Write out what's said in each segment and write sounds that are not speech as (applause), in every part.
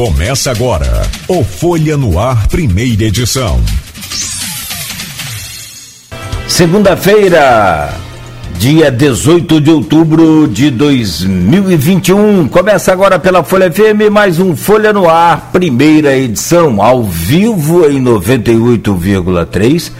Começa agora o Folha no Ar, primeira edição. Segunda-feira, dia 18 de outubro de 2021. Começa agora pela Folha FM, mais um Folha no Ar, primeira edição, ao vivo em 98,3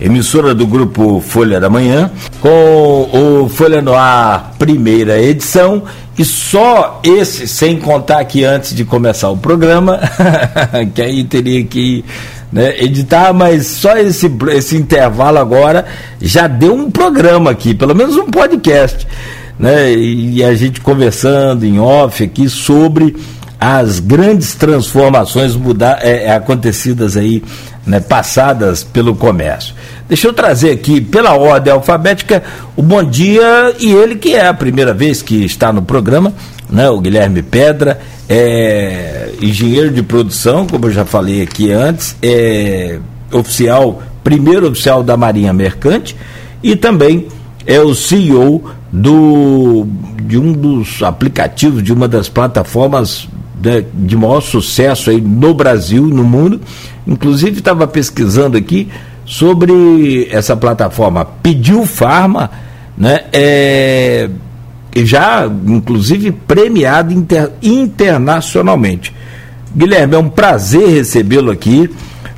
emissora do grupo Folha da Manhã, com o Folha no Ar, primeira edição, e só esse, sem contar que antes de começar o programa, (laughs) que aí teria que né, editar, mas só esse, esse intervalo agora já deu um programa aqui, pelo menos um podcast, né, e a gente conversando em off aqui sobre as grandes transformações mudar, é, é acontecidas aí, né, passadas pelo comércio. Deixa eu trazer aqui, pela ordem alfabética, o bom dia e ele que é a primeira vez que está no programa, né, o Guilherme Pedra, é engenheiro de produção, como eu já falei aqui antes, é oficial, primeiro oficial da Marinha Mercante e também é o CEO do, de um dos aplicativos, de uma das plataformas de, de maior sucesso aí no Brasil, no mundo. Inclusive estava pesquisando aqui, sobre essa plataforma Pediu Farma, né? É, já inclusive premiado inter, internacionalmente. Guilherme, é um prazer recebê-lo aqui.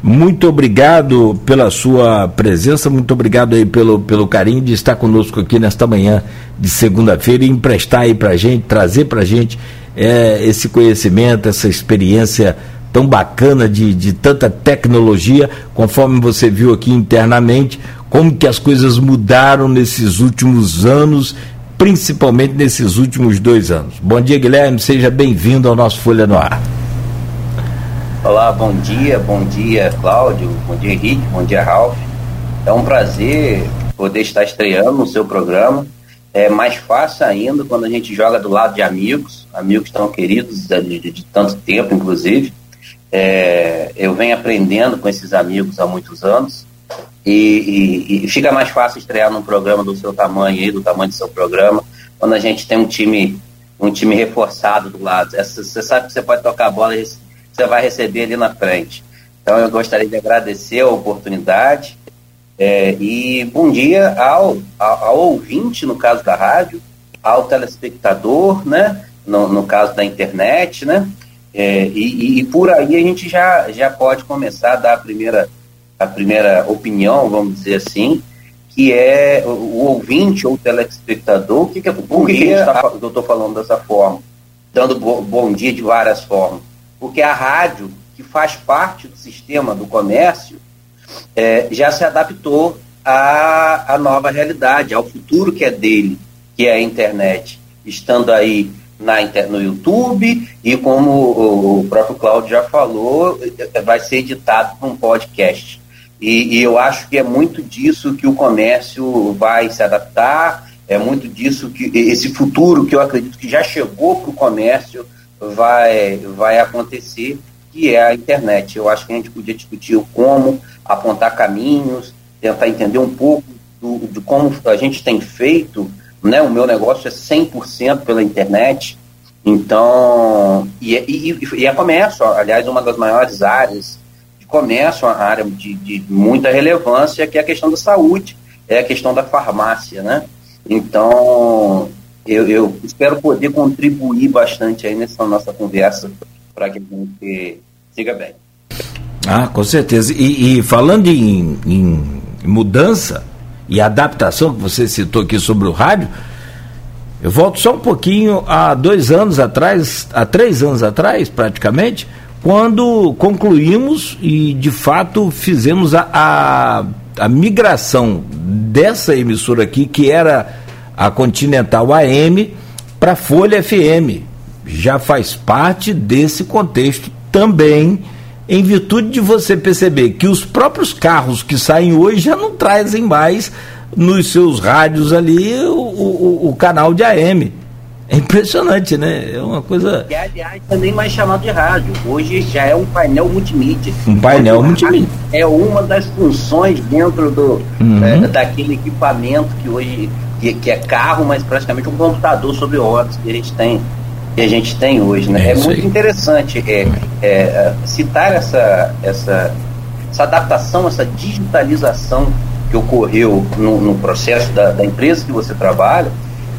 Muito obrigado pela sua presença, muito obrigado aí pelo, pelo carinho de estar conosco aqui nesta manhã de segunda-feira e emprestar aí para gente, trazer para gente é, esse conhecimento, essa experiência tão bacana de, de tanta tecnologia, conforme você viu aqui internamente, como que as coisas mudaram nesses últimos anos, principalmente nesses últimos dois anos. Bom dia, Guilherme, seja bem-vindo ao nosso Folha no Ar. Olá, bom dia, bom dia, Cláudio, bom dia, Henrique, bom dia, Ralf. É um prazer poder estar estreando no seu programa. É mais fácil ainda quando a gente joga do lado de amigos, amigos tão queridos de, de, de tanto tempo, inclusive. É, eu venho aprendendo com esses amigos há muitos anos e, e, e, fica mais fácil estrear num programa do seu tamanho aí, do tamanho do seu programa, quando a gente tem um time um time reforçado do lado. Você sabe que você pode tocar a bola e você vai receber ali na frente. Então eu gostaria de agradecer a oportunidade é, e bom dia ao, ao, ao, ouvinte, no caso da rádio, ao telespectador, né? No, no caso da internet, né? É, e, e, por aí a gente já, já pode começar a dar a primeira, a primeira opinião, vamos dizer assim, que é o, o ouvinte ou o telespectador. O que, que, é, por que tá, eu estou falando dessa forma? Dando bo, bom dia de várias formas. Porque a rádio, que faz parte do sistema do comércio, é, já se adaptou à, à nova realidade, ao futuro que é dele, que é a internet. Estando aí na, no YouTube e como o próprio Cláudio já falou, vai ser editado para um podcast. E, e, eu acho que é muito disso que o comércio vai se adaptar, é muito disso que esse futuro que eu acredito que já chegou para o comércio vai, vai acontecer, que é a internet. Eu acho que a gente podia discutir o como, apontar caminhos, tentar entender um pouco do, de como a gente tem feito né? O meu negócio é 100% pela internet. Então, e, e, e é comércio, aliás, uma das maiores áreas de comércio, uma área de, de muita relevância, que é a questão da saúde, é a questão da farmácia, né? Então, eu, eu espero poder contribuir bastante aí nessa nossa conversa para que a gente siga bem. Ah, com certeza. E, e falando em, em mudança, e adaptação que você citou aqui sobre o rádio, eu volto só um pouquinho há dois anos atrás, há três anos atrás, praticamente, quando concluímos e de fato fizemos a, a, a migração dessa emissora aqui, que era a Continental AM, para Folha FM. Já faz parte desse contexto também em virtude de você perceber que os próprios carros que saem hoje já não trazem mais nos seus rádios ali o, o, o canal de AM. É impressionante, né? É uma coisa. Que, aliás, também mais chamado de rádio. Hoje já é um painel multimídia. Um painel multimídia. É uma das funções dentro do, uhum. é, daquele equipamento que hoje que, que, é carro, mas praticamente um computador sobre rodas que a gente tem que a gente tem hoje. Né? É, é muito interessante é, é, é, citar essa, essa, essa adaptação, essa digitalização que ocorreu no, no processo da, da, empresa que você trabalha.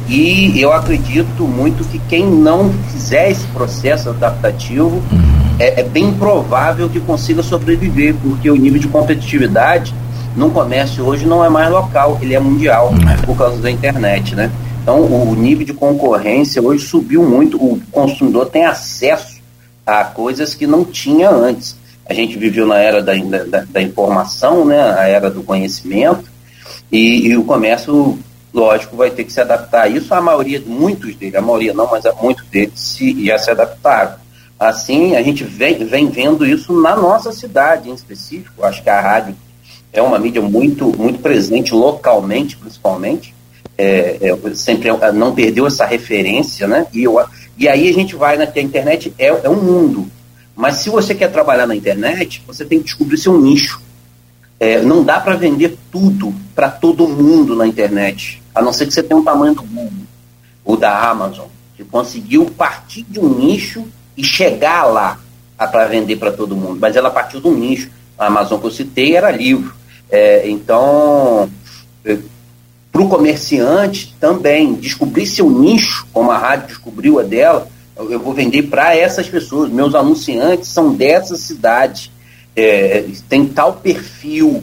E eu acredito muito que quem não fizer esse processo adaptativo uhum. é, é bem provável que consiga sobreviver, porque o nível de competitividade no comércio hoje não é mais local, ele é mundial é. por causa da internet, né? Então, o nível de concorrência hoje subiu muito. O consumidor tem acesso a coisas que não tinha antes. A gente viveu na era da, da, da informação, né? a era do conhecimento, e, e, o comércio, lógico, vai ter que se adaptar a isso. A maioria, muitos deles, a maioria não, mas muitos deles se, já se adaptaram. Assim, a gente vem, vem vendo isso na nossa cidade em específico. Acho que a rádio é uma mídia muito, muito presente localmente, principalmente é, é, sempre é, não perdeu essa referência, né? E, eu, e aí a gente vai na que a internet é, é um mundo. Mas se você quer trabalhar na internet, você tem que descobrir seu nicho. É, não dá para vender tudo para todo mundo na internet, a não ser que você tenha um tamanho do Google ou da Amazon, que conseguiu partir de um nicho e chegar lá para vender para todo mundo. Mas ela partiu de um nicho. A Amazon que eu citei era livro. É, então, para o comerciante também descobrir seu nicho, como a rádio descobriu a dela, eu vou vender para essas pessoas. Meus anunciantes são dessa cidade, é, tem tal perfil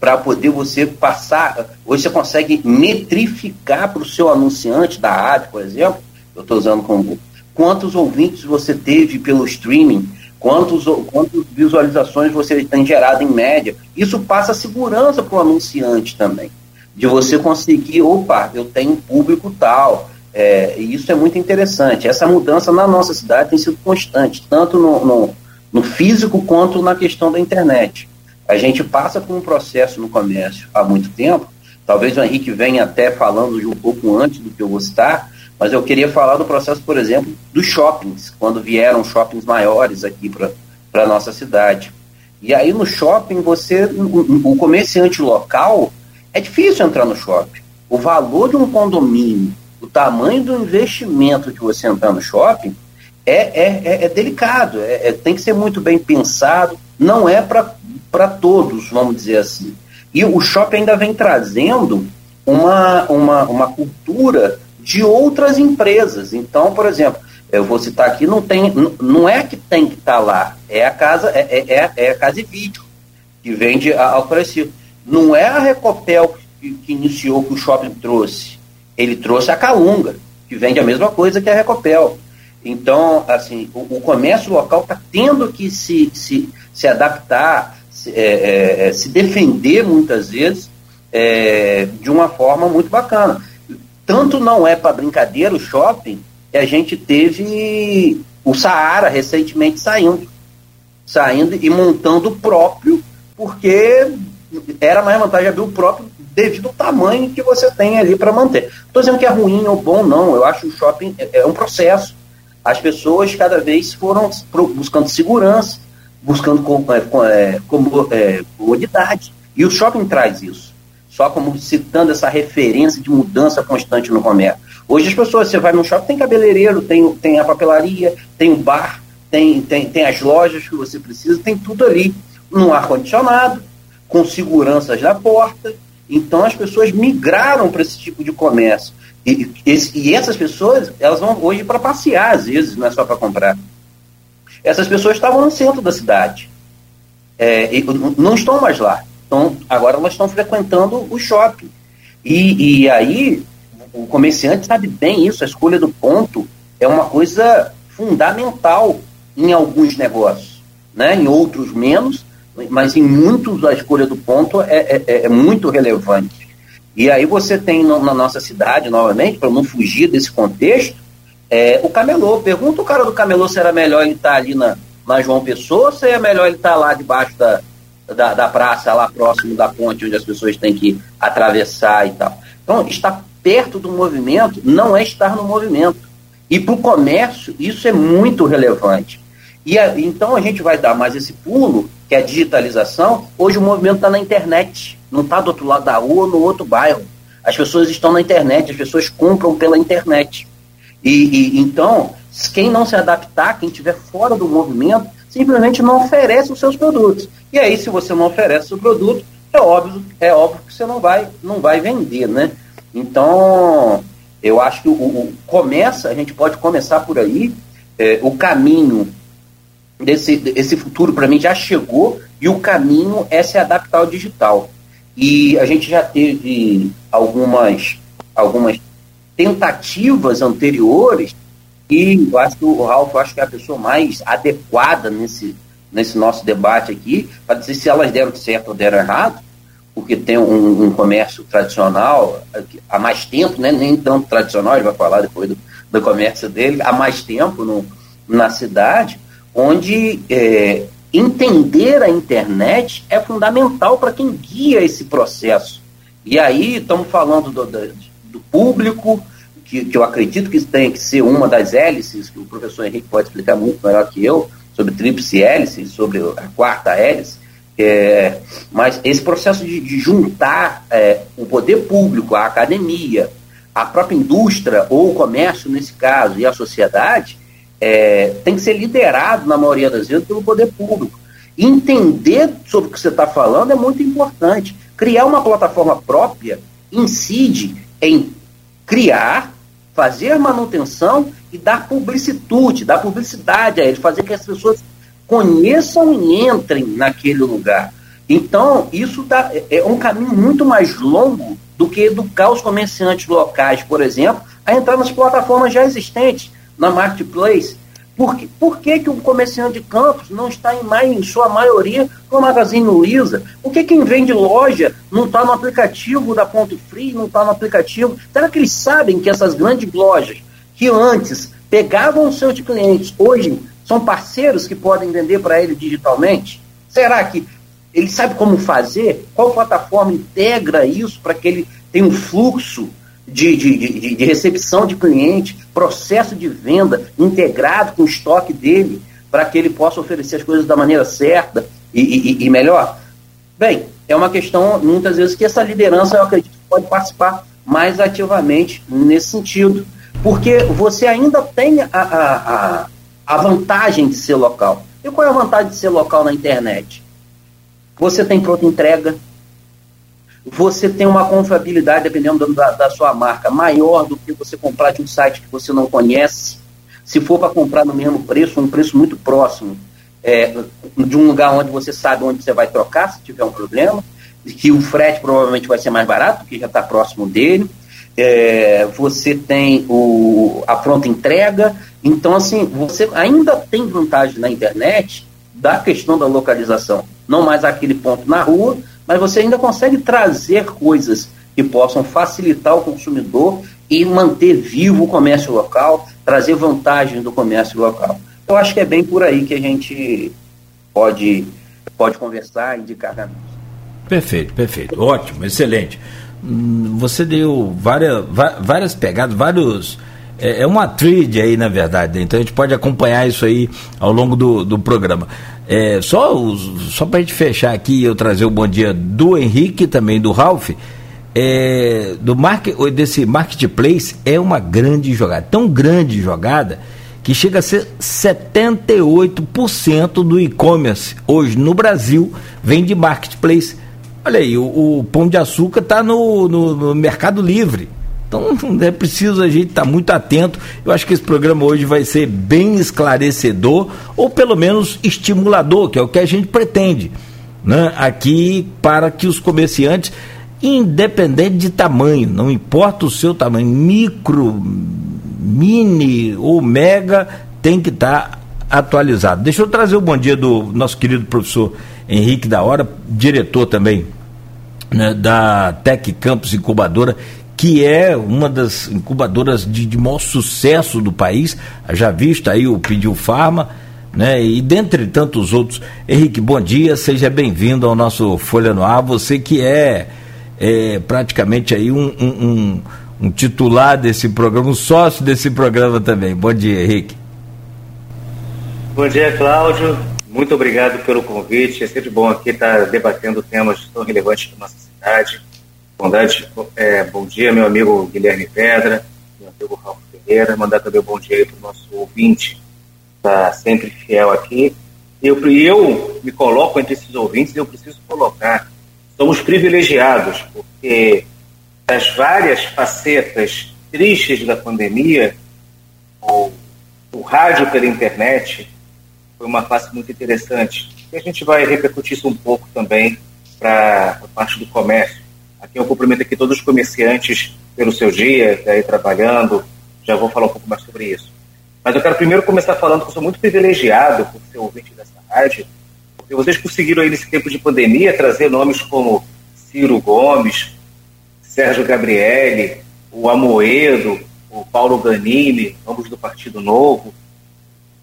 para poder você passar. Hoje você consegue metrificar para o seu anunciante da rádio, por exemplo. Eu estou usando como quantos ouvintes você teve pelo streaming, quantos, quantas visualizações você tem gerado em média. Isso passa segurança para o anunciante também de você conseguir, opa, eu tenho público tal. É, e isso é muito interessante. Essa mudança na nossa cidade tem sido constante, tanto no, no, no físico quanto na questão da internet. A gente passa por um processo no comércio há muito tempo, talvez o Henrique venha até falando um pouco antes do que eu vou citar, mas eu queria falar do processo, por exemplo, dos shoppings, quando vieram shoppings maiores aqui para a nossa cidade. E aí no shopping, você, o comerciante local, é difícil entrar no shopping. O valor de um condomínio, o tamanho do investimento que você entrar no shopping é, é, é, é delicado, é, é, tem que ser muito bem pensado, não é para todos, vamos dizer assim. E o shopping ainda vem trazendo uma, uma, uma cultura de outras empresas. Então, por exemplo, eu vou citar aqui, não, tem, não é que tem que estar tá lá, é a casa, é, é, é, é a casa e vídeo, que vende ao preço. Não é a Recopel que, que iniciou que o shopping trouxe. Ele trouxe a Calunga, que vende a mesma coisa que a Recopel. Então, assim, o, o comércio local está tendo que se, se, se adaptar, se, é, é, é, se defender muitas vezes é, de uma forma muito bacana. Tanto não é para brincadeira o shopping que a gente teve o Saara recentemente saindo. Saindo e montando o próprio, porque era mais vantagem abrir o próprio devido ao tamanho que você tem ali para manter. Estou dizendo que é ruim ou bom, não. Eu acho que o shopping é, é um processo. As pessoas cada vez foram buscando segurança, buscando com, é, é, é, comodidade. E o shopping traz isso. Só como citando essa referência de mudança constante no comércio. Hoje as pessoas, você vai no shopping, tem cabeleireiro, tem, tem a papelaria, tem o bar, tem, tem, tem as lojas que você precisa, tem tudo ali. No ar-condicionado, com seguranças na porta. Então as pessoas migraram para esse tipo de comércio. E, esse, e, essas pessoas, elas vão hoje para passear, às vezes, não é só para comprar. Essas pessoas estavam no centro da cidade. É, não estão mais lá. Então, agora elas estão frequentando o shopping. E, e aí, o comerciante sabe bem isso, a escolha do ponto é uma coisa fundamental em alguns negócios. Né? Em outros menos, mas em muitos a escolha do ponto é, é, é, é muito relevante. E aí você tem no, na nossa cidade, novamente, para não fugir desse contexto, é, o camelô. Pergunta o cara do camelô se era melhor ele estar tá ali na, na João Pessoa ou se é melhor ele estar tá lá debaixo da, da, da, praça, lá próximo da ponte, onde as pessoas têm que atravessar e tal. Então, estar perto do movimento não é estar no movimento. E para o comércio, isso é muito relevante. E a, então a gente vai dar mais esse pulo que é a digitalização, hoje o movimento está na internet, não está do outro lado da rua no outro bairro. As pessoas estão na internet, as pessoas compram pela internet. E, e, então, quem não se adaptar, quem estiver fora do movimento, simplesmente não oferece os seus produtos. E aí, se você não oferece o produto, é óbvio, é óbvio que você não vai, não vai vender, né? Então, eu acho que o, o começa, a gente pode começar por aí. É, o caminho desse esse futuro para mim já chegou e o caminho é se adaptar ao digital. E a gente já teve algumas algumas tentativas anteriores e eu acho que o Ralf acho que é a pessoa mais adequada nesse, nesse nosso debate aqui para dizer se elas deram certo ou deram errado, porque tem um, um, comércio tradicional há mais tempo, né, nem tanto tradicional, ele vai falar depois do, do comércio dele, há mais tempo no, na cidade, onde é, entender a internet é fundamental para quem guia esse processo. E aí estamos falando do, do, público, que, que, eu acredito que tem que ser uma das hélices, que o professor Henrique pode explicar muito melhor que eu, sobre tríplice hélice, sobre a quarta hélice, é, mas esse processo de, de juntar é, o poder público, a academia, a própria indústria ou o comércio, nesse caso, e a sociedade, é, tem que ser liderado, na maioria das vezes, pelo poder público. Entender sobre o que você está falando é muito importante. Criar uma plataforma própria incide em criar, fazer manutenção e dar publicitude, dar publicidade a ele, fazer que as pessoas conheçam e entrem naquele lugar. Então, isso dá, é, é um caminho muito mais longo do que educar os comerciantes locais, por exemplo, a entrar nas plataformas já existentes, na marketplace. Por, que, por que, que o comerciante de campos não está em, mais, em sua maioria no Magazine Luiza? Por que quem vende loja não está no aplicativo da Ponto Free, não está no aplicativo? Será que eles sabem que essas grandes lojas que antes pegavam os seus clientes, hoje são parceiros que podem vender para ele digitalmente? Será que ele sabe como fazer? Qual plataforma integra isso para que ele tenha um fluxo de, de, de, de, recepção de cliente, processo de venda integrado com o estoque dele, para que ele possa oferecer as coisas da maneira certa e, e, e, melhor? Bem, é uma questão, muitas vezes, que essa liderança, eu acredito, pode participar mais ativamente nesse sentido, porque você ainda tem a, a, a, a vantagem de ser local. E qual é a vantagem de ser local na internet? Você tem pronta entrega, você tem uma confiabilidade, dependendo da, da, sua marca, maior do que você comprar de um site que você não conhece. Se for para comprar no mesmo preço, um preço muito próximo, é, de um lugar onde você sabe onde você vai trocar, se tiver um problema, que o frete provavelmente vai ser mais barato, porque já está próximo dele. É, você tem o, a pronta entrega. Então, assim, você ainda tem vantagem na internet da questão da localização. Não mais aquele ponto na rua, mas você ainda consegue trazer coisas que possam facilitar o consumidor e manter vivo o comércio local, trazer vantagem do comércio local. Eu acho que é bem por aí que a gente pode, pode conversar, indicar caminhos. Perfeito, perfeito. Ótimo, excelente. Hum, você deu várias, várias pegadas, vários. É, é uma trilha aí, na verdade. Então a gente pode acompanhar isso aí ao longo do, do programa. É, só só para a gente fechar aqui e eu trazer o bom dia do Henrique também do Ralph. É, do market, desse marketplace é uma grande jogada, tão grande jogada que chega a ser 78% do e-commerce hoje no Brasil vem de marketplace. Olha aí, o, o pão de açúcar está no, no, no Mercado Livre. Então é preciso a gente estar tá muito atento. Eu acho que esse programa hoje vai ser bem esclarecedor, ou pelo menos estimulador, que é o que a gente pretende. Né? Aqui para que os comerciantes, independente de tamanho, não importa o seu tamanho, micro, mini ou mega, tem que estar tá atualizado. Deixa eu trazer o bom dia do nosso querido professor Henrique da Hora, diretor também né, da Tec Campus Incubadora, que é uma das incubadoras de, de maior sucesso do país, já visto aí o Pediu Farma, né? E dentre tantos outros. Henrique, bom dia, seja bem-vindo ao nosso Folha no Ar, você que é, é praticamente aí um, um, um, um titular desse programa, um sócio desse programa também. Bom dia, Henrique. Bom dia, Cláudio. Muito obrigado pelo convite. É sempre bom aqui estar debatendo temas tão relevantes para nossa cidade. É, bom dia, meu amigo Guilherme Pedra. meu amigo Raul Ferreira, mandar também um bom dia para o nosso ouvinte, está sempre fiel aqui. Eu, eu me coloco entre esses ouvintes eu preciso colocar. Somos privilegiados, porque das várias facetas tristes da pandemia, o, o rádio pela internet foi uma face muito interessante. E a gente vai repercutir isso um pouco também para a parte do comércio. Aqui eu cumprimento aqui todos os comerciantes pelo seu dia, aí trabalhando, já vou falar um pouco mais sobre isso. Mas eu quero primeiro começar falando que eu sou muito privilegiado por ser ouvinte dessa rádio, porque vocês conseguiram aí nesse tempo de pandemia trazer nomes como Ciro Gomes, Sérgio Gabrielli, o Amoedo, o Paulo Ganini, ambos do Partido Novo,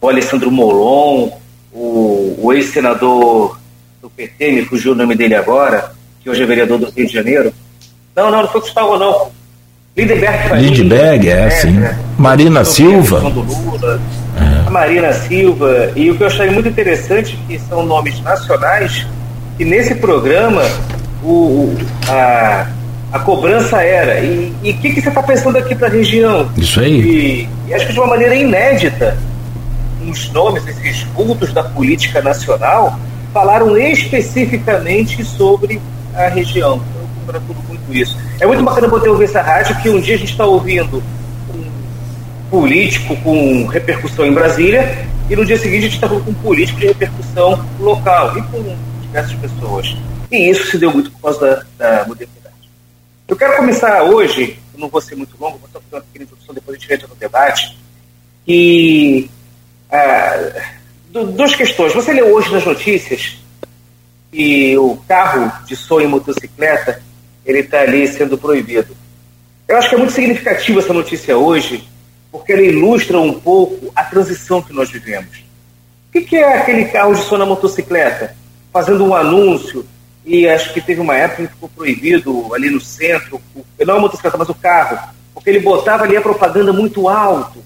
o Alessandro Molon, o, o ex-senador do PT, me fugiu o nome dele agora, que hoje é vereador do Rio de Janeiro. Não, não, não foi Gustavo, não. Lindbergh Lindbergh, é, é, sim. É. Marina Silva. Lula, é. Marina Silva. E o que eu achei muito interessante que são nomes nacionais que nesse programa o, a, a cobrança era. E o que, que você está pensando aqui para a região? Isso aí. E, e, acho que de uma maneira inédita, os nomes, esses vultos da política nacional, falaram especificamente sobre a região. Então, tudo muito isso. É muito bacana poder ouvir essa rádio, que um dia a gente está ouvindo um político com repercussão em Brasília, e no dia seguinte a gente está falando com um político de repercussão local, e com diversas pessoas. E isso se deu muito por causa da, da modernidade. Eu quero começar hoje, não vou ser muito longo, vou só fazer uma pequena introdução, depois a gente entra no debate, que ah, duas questões. Você leu hoje nas notícias que o carro de som e motocicleta ele está ali sendo proibido. Eu acho que é muito significativa essa notícia hoje, porque ela ilustra um pouco a transição que nós vivemos. O que, que é aquele carro de som na motocicleta? Fazendo um anúncio, e acho que teve uma época que ficou proibido ali no centro, não a motocicleta, mas o carro, porque ele botava ali a propaganda muito alto,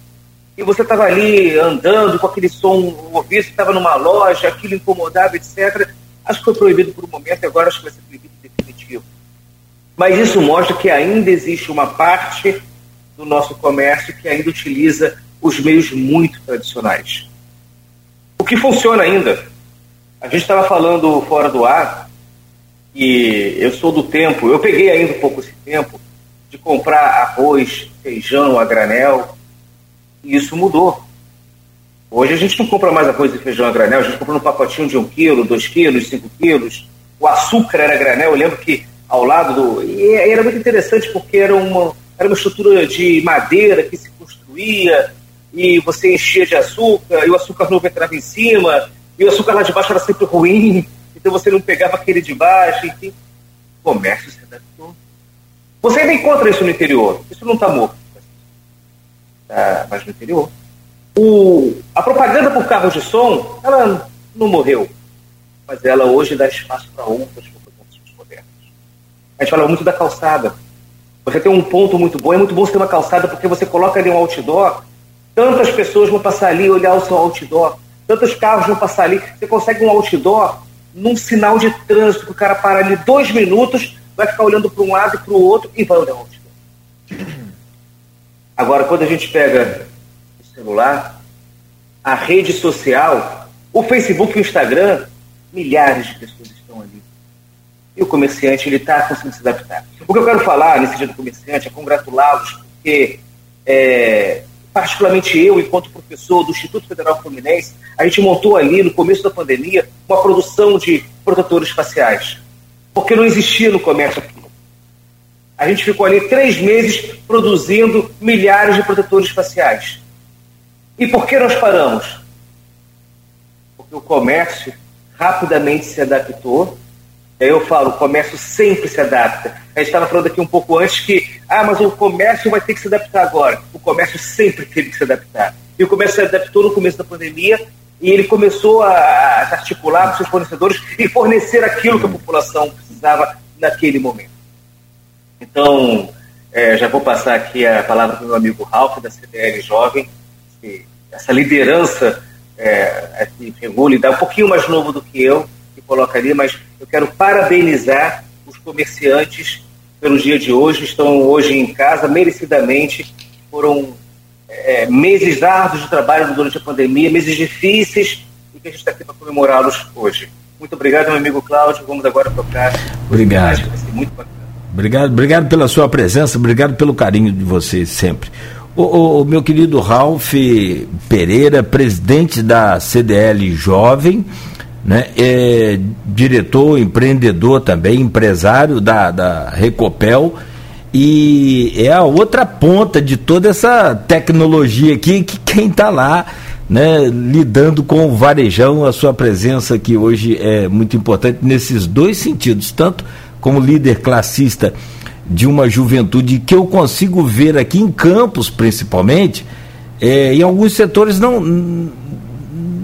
e você estava ali andando com aquele som ouvido, estava numa loja, aquilo incomodava, etc. Acho que foi proibido por um momento agora acho que vai ser proibido definitivo. Mas isso mostra que ainda existe uma parte do nosso comércio que ainda utiliza os meios muito tradicionais. O que funciona ainda? A gente estava falando fora do ar e eu sou do tempo, eu peguei ainda um pouco esse tempo de comprar arroz, feijão a granel, e isso mudou. Hoje a gente não compra mais arroz e feijão a granel, a gente compra um pacotinho de um quilo, dois quilos, cinco quilos. O açúcar era granel, eu lembro que ao lado do. E era muito interessante porque era uma, era uma estrutura de madeira que se construía e você enchia de açúcar e o açúcar novo entrava em cima e o açúcar lá de baixo era sempre ruim, (laughs) então você não pegava aquele de baixo, enfim. O comércio se adaptou. Você ainda encontra isso no interior, isso não está morto, tá, mas no interior. O, a propaganda por carros de som, ela não morreu, mas ela hoje dá espaço para outras a gente fala muito da calçada. Você tem um ponto muito bom, é muito bom você ter uma calçada porque você coloca ali um outdoor, tantas pessoas vão passar ali olhar o seu outdoor, tantos carros vão passar ali. Você consegue um outdoor num sinal de trânsito, que o cara para ali dois minutos, vai ficar olhando para um lado e para o outro e vai olhar o outdoor. Agora, quando a gente pega celular, a rede social, o Facebook e o Instagram, milhares de pessoas estão ali e o comerciante ele está conseguindo se adaptar. O que eu quero falar nesse dia do comerciante é congratulá-los, porque, é, particularmente eu, enquanto professor do Instituto Federal Fluminense, a gente montou ali, no começo da pandemia, uma produção de protetores faciais, porque não existia no comércio aqui. A gente ficou ali três meses produzindo milhares de protetores faciais. E por que nós paramos? Porque o comércio rapidamente se adaptou eu falo, o comércio sempre se adapta. A gente estava falando aqui um pouco antes que, ah, mas o comércio vai ter que se adaptar agora. O comércio sempre teve que se adaptar. E o comércio se adaptou no começo da pandemia e ele começou a, a articular com seus fornecedores e fornecer aquilo que a população precisava naquele momento. Então, é, já vou passar aqui a palavra para o meu amigo Ralf, da CDL Jovem, essa liderança é, que regula e dá um pouquinho mais novo do que eu, que coloca ali, mas eu quero parabenizar os comerciantes pelo dia de hoje, estão hoje em casa merecidamente, foram é, meses árduos de trabalho durante a pandemia, meses difíceis, e que a gente está aqui para comemorá-los hoje. Muito obrigado, meu amigo Cláudio. Vamos agora tocar. Obrigado. Muito Obrigado, obrigado pela sua presença, obrigado pelo carinho de vocês sempre. O, o, meu querido Ralph Pereira, presidente da CDL Jovem, né, é diretor, empreendedor também, empresário da, da Recopel e é a outra ponta de toda essa tecnologia aqui que quem está lá né, lidando com o varejão, a sua presença aqui hoje é muito importante nesses dois sentidos, tanto como líder classista de uma juventude que eu consigo ver aqui em Campos, principalmente, é, em alguns setores não,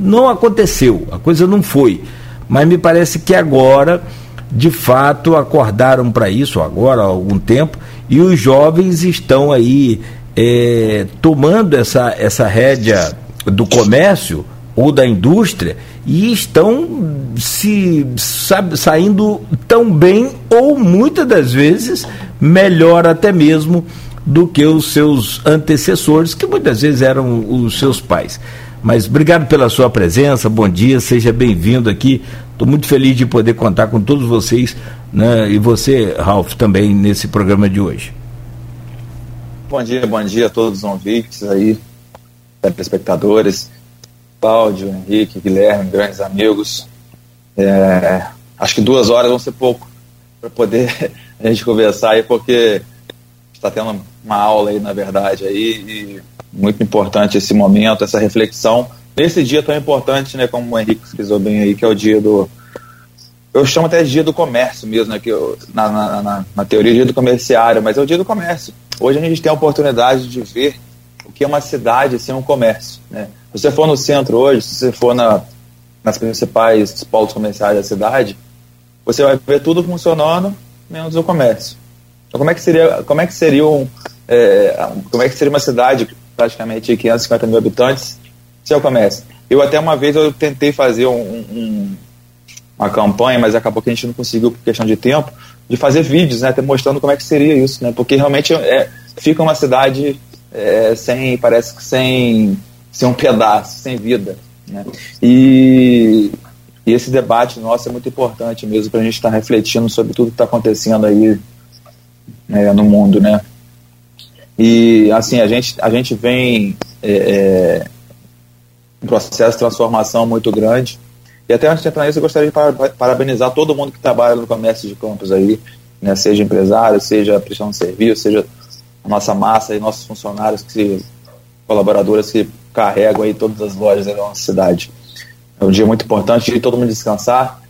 não aconteceu, a coisa não foi. Mas me parece que agora, de fato, acordaram para isso, agora há algum tempo, e os jovens estão aí é, tomando essa, essa rédea do comércio ou da indústria e estão se sabe, saindo tão bem ou muitas das vezes melhor até mesmo do que os seus antecessores, que muitas vezes eram os seus pais. Mas obrigado pela sua presença, bom dia, seja bem-vindo aqui. Estou muito feliz de poder contar com todos vocês né, e você, Ralph, também nesse programa de hoje. Bom dia, bom dia a todos os ouvintes aí, telespectadores. Cláudio, Henrique, Guilherme, grandes amigos. É, acho que duas horas vão ser pouco para poder a gente conversar aí, porque está tendo uma aula aí, na verdade, aí, e muito importante esse momento, essa reflexão. Nesse dia tão importante, né, como o Henrique frisou bem aí, que é o dia do. Eu chamo até dia do comércio mesmo, né, que eu, na, na, na, na teoria, dia do comerciário, mas é o dia do comércio. Hoje a gente tem a oportunidade de ver o que é uma cidade sem um comércio, né? Se você for no centro hoje, se você for na, nas principais polos comerciais da cidade, você vai ver tudo funcionando, menos o comércio. Então, como é que seria, como é que seria, um, é, como é que seria uma cidade praticamente 550 mil habitantes sem o comércio? Eu até uma vez eu tentei fazer um, um, uma campanha, mas acabou que a gente não conseguiu por questão de tempo, de fazer vídeos, né, até mostrando como é que seria isso, né, porque realmente é, fica uma cidade é, sem, parece que sem sem um pedaço, sem vida. Né? E, e, esse debate nosso é muito importante mesmo para a gente estar tá refletindo sobre tudo que está acontecendo aí né, no mundo, né? E assim a gente a gente vem é, é, um processo de transformação muito grande. E até antes de entrar nisso, eu gostaria de parabenizar todo mundo que trabalha no comércio de campos aí, né, seja empresário, seja prestando serviço, seja a nossa massa e nossos funcionários que colaboradores que carregam aí todas as lojas da nossa cidade. É um dia muito importante de todo mundo descansar.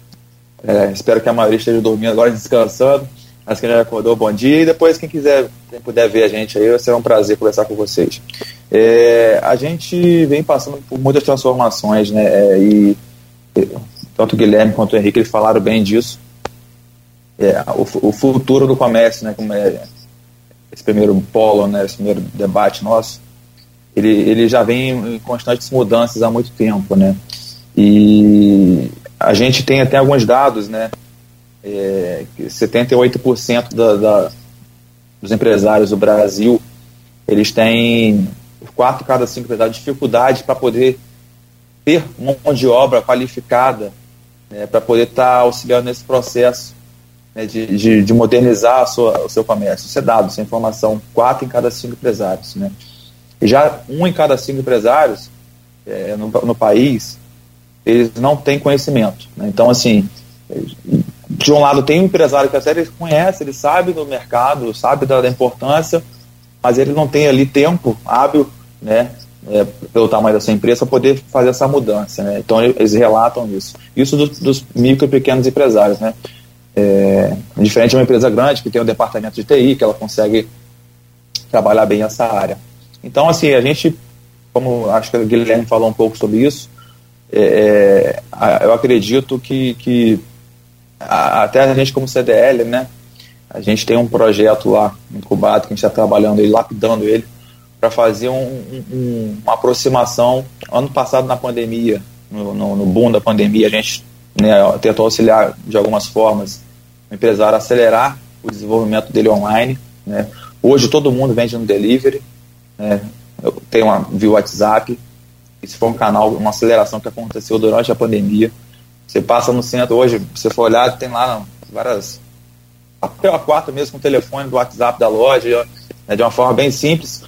É, espero que a maioria esteja dormindo agora descansando. Mas quem já acordou, bom dia. E depois, quem quiser, quem puder ver a gente aí, vai ser um prazer conversar com vocês. É, a gente vem passando por muitas transformações, né? É, e tanto o Guilherme quanto o Henrique eles falaram bem disso. É, o, o, futuro do comércio, né? Como é esse primeiro polo, né? Esse primeiro debate nosso ele, ele já vem em constantes mudanças há muito tempo, né? E a gente tem até alguns dados, né? É, 78% da, da, dos empresários do Brasil eles têm quatro cada cinco empresários dificuldade para poder ter mão de obra qualificada né, para poder estar tá auxiliando nesse processo né, de, de, de, modernizar sua, o seu comércio. Isso é dado, essa informação. Quatro em cada cinco empresários. Né? Já um em cada cinco empresários é, no, no, país, eles não têm conhecimento. Né? Então, assim, de um lado tem um empresário que até ele conhece, ele sabe do mercado, sabe da, da importância, mas ele não tem ali tempo hábil, né, é, pelo tamanho da sua empresa, poder fazer essa mudança. Né? Então, eles relatam isso. Isso do, dos micro e pequenos empresários. Né? É, diferente de uma empresa grande que tem um departamento de TI, que ela consegue trabalhar bem essa área. Então, assim, a gente, como acho que o Guilherme falou um pouco sobre isso, é, é eu acredito que, que a, até a gente como CDL, né, a gente tem um projeto lá incubado que a gente está trabalhando ele, lapidando ele, para fazer um, um, uma aproximação. Ano passado, na pandemia, no, no, no boom da pandemia, a gente né, tentou auxiliar de algumas formas o empresário a acelerar o desenvolvimento dele online. Né. Hoje todo mundo vende no delivery, né, tenho uma, via WhatsApp, isso foi um canal, uma aceleração que aconteceu durante a pandemia. Você passa no centro hoje, você for olhar, tem lá várias. Papel A4 mesmo com o telefone do WhatsApp da loja, né, de uma forma bem simples,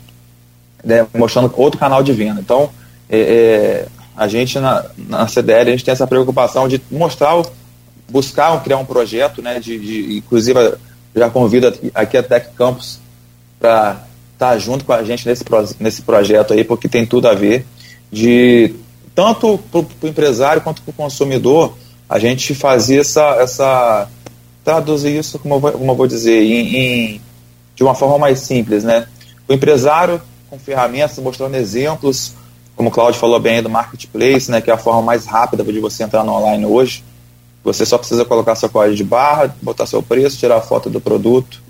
né, mostrando outro canal de venda. Então, é, é, a gente na, na CDL, a gente tem essa preocupação de mostrar, buscar criar um projeto, né, de, de inclusive já convido aqui a Tech Campus para estar tá junto com a gente nesse, nesse projeto aí, porque tem tudo a ver de tanto para o empresário quanto para o consumidor, a gente fazer essa, essa traduzir isso, como eu vou, como eu vou dizer, em, em, de uma forma mais simples, né? O empresário com ferramentas, mostrando exemplos, como o Claudio falou bem do marketplace, né, que é a forma mais rápida de você entrar no online hoje. Você só precisa colocar seu código de barra, botar seu preço, tirar a foto do produto,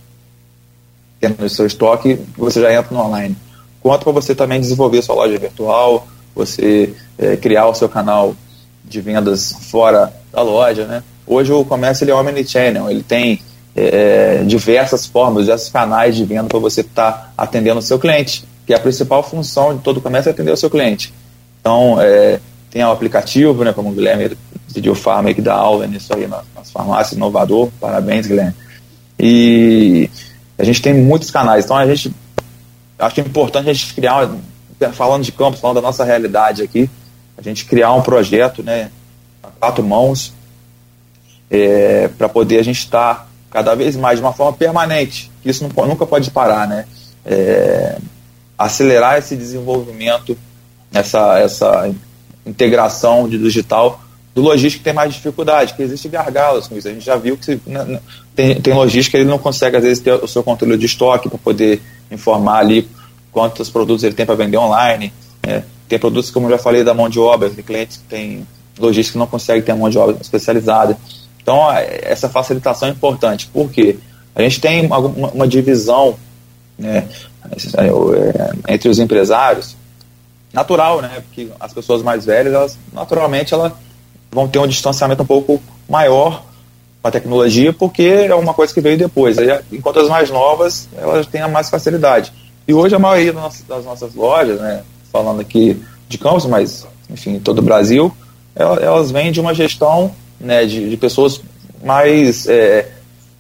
tendo no seu estoque, você já entra no online. Quanto para você também desenvolver sua loja virtual, você é, criar o seu canal de vendas fora da loja, né? Hoje o comércio ele é omnichannel, ele tem é, diversas formas, diversos canais de venda para você estar tá atendendo o seu cliente, que é a principal função de todo comércio é atender o seu cliente. Então, é, tem o aplicativo, né, como o Guilherme pediu farma que dá aula nisso aí nas, nas farmácias, inovador, parabéns, Guilherme. E a gente tem muitos canais, então a gente acho importante a gente criar falando de campos, falando da nossa realidade aqui, a gente criar um projeto, né, a quatro mãos, é, para poder a gente estar tá cada vez mais de uma forma permanente, que isso não, nunca pode parar, né, é, acelerar esse desenvolvimento, essa, essa integração de digital do logístico tem mais dificuldade, que existe gargalos com isso. A gente já viu que se, né, né tem, tem logística ele não consegue, às vezes, ter o seu controle de estoque para poder informar ali quantos produtos ele tem para vender online. É, tem produtos, como eu já falei, da mão de obra, tem clientes que têm logística que não conseguem ter mão de obra especializada. Então, essa facilitação é importante, porque a gente tem uma, uma divisão né, é, entre os empresários natural, né, porque as pessoas mais velhas, elas, naturalmente, elas vão ter um distanciamento um pouco maior com a tecnologia, porque é uma coisa que veio depois. Aí, enquanto as mais novas, elas têm a mais facilidade. E hoje a maioria das nossas lojas, né, falando aqui de Campos, mas enfim, todo o Brasil, elas vêm de uma gestão né, de, de pessoas mais. É,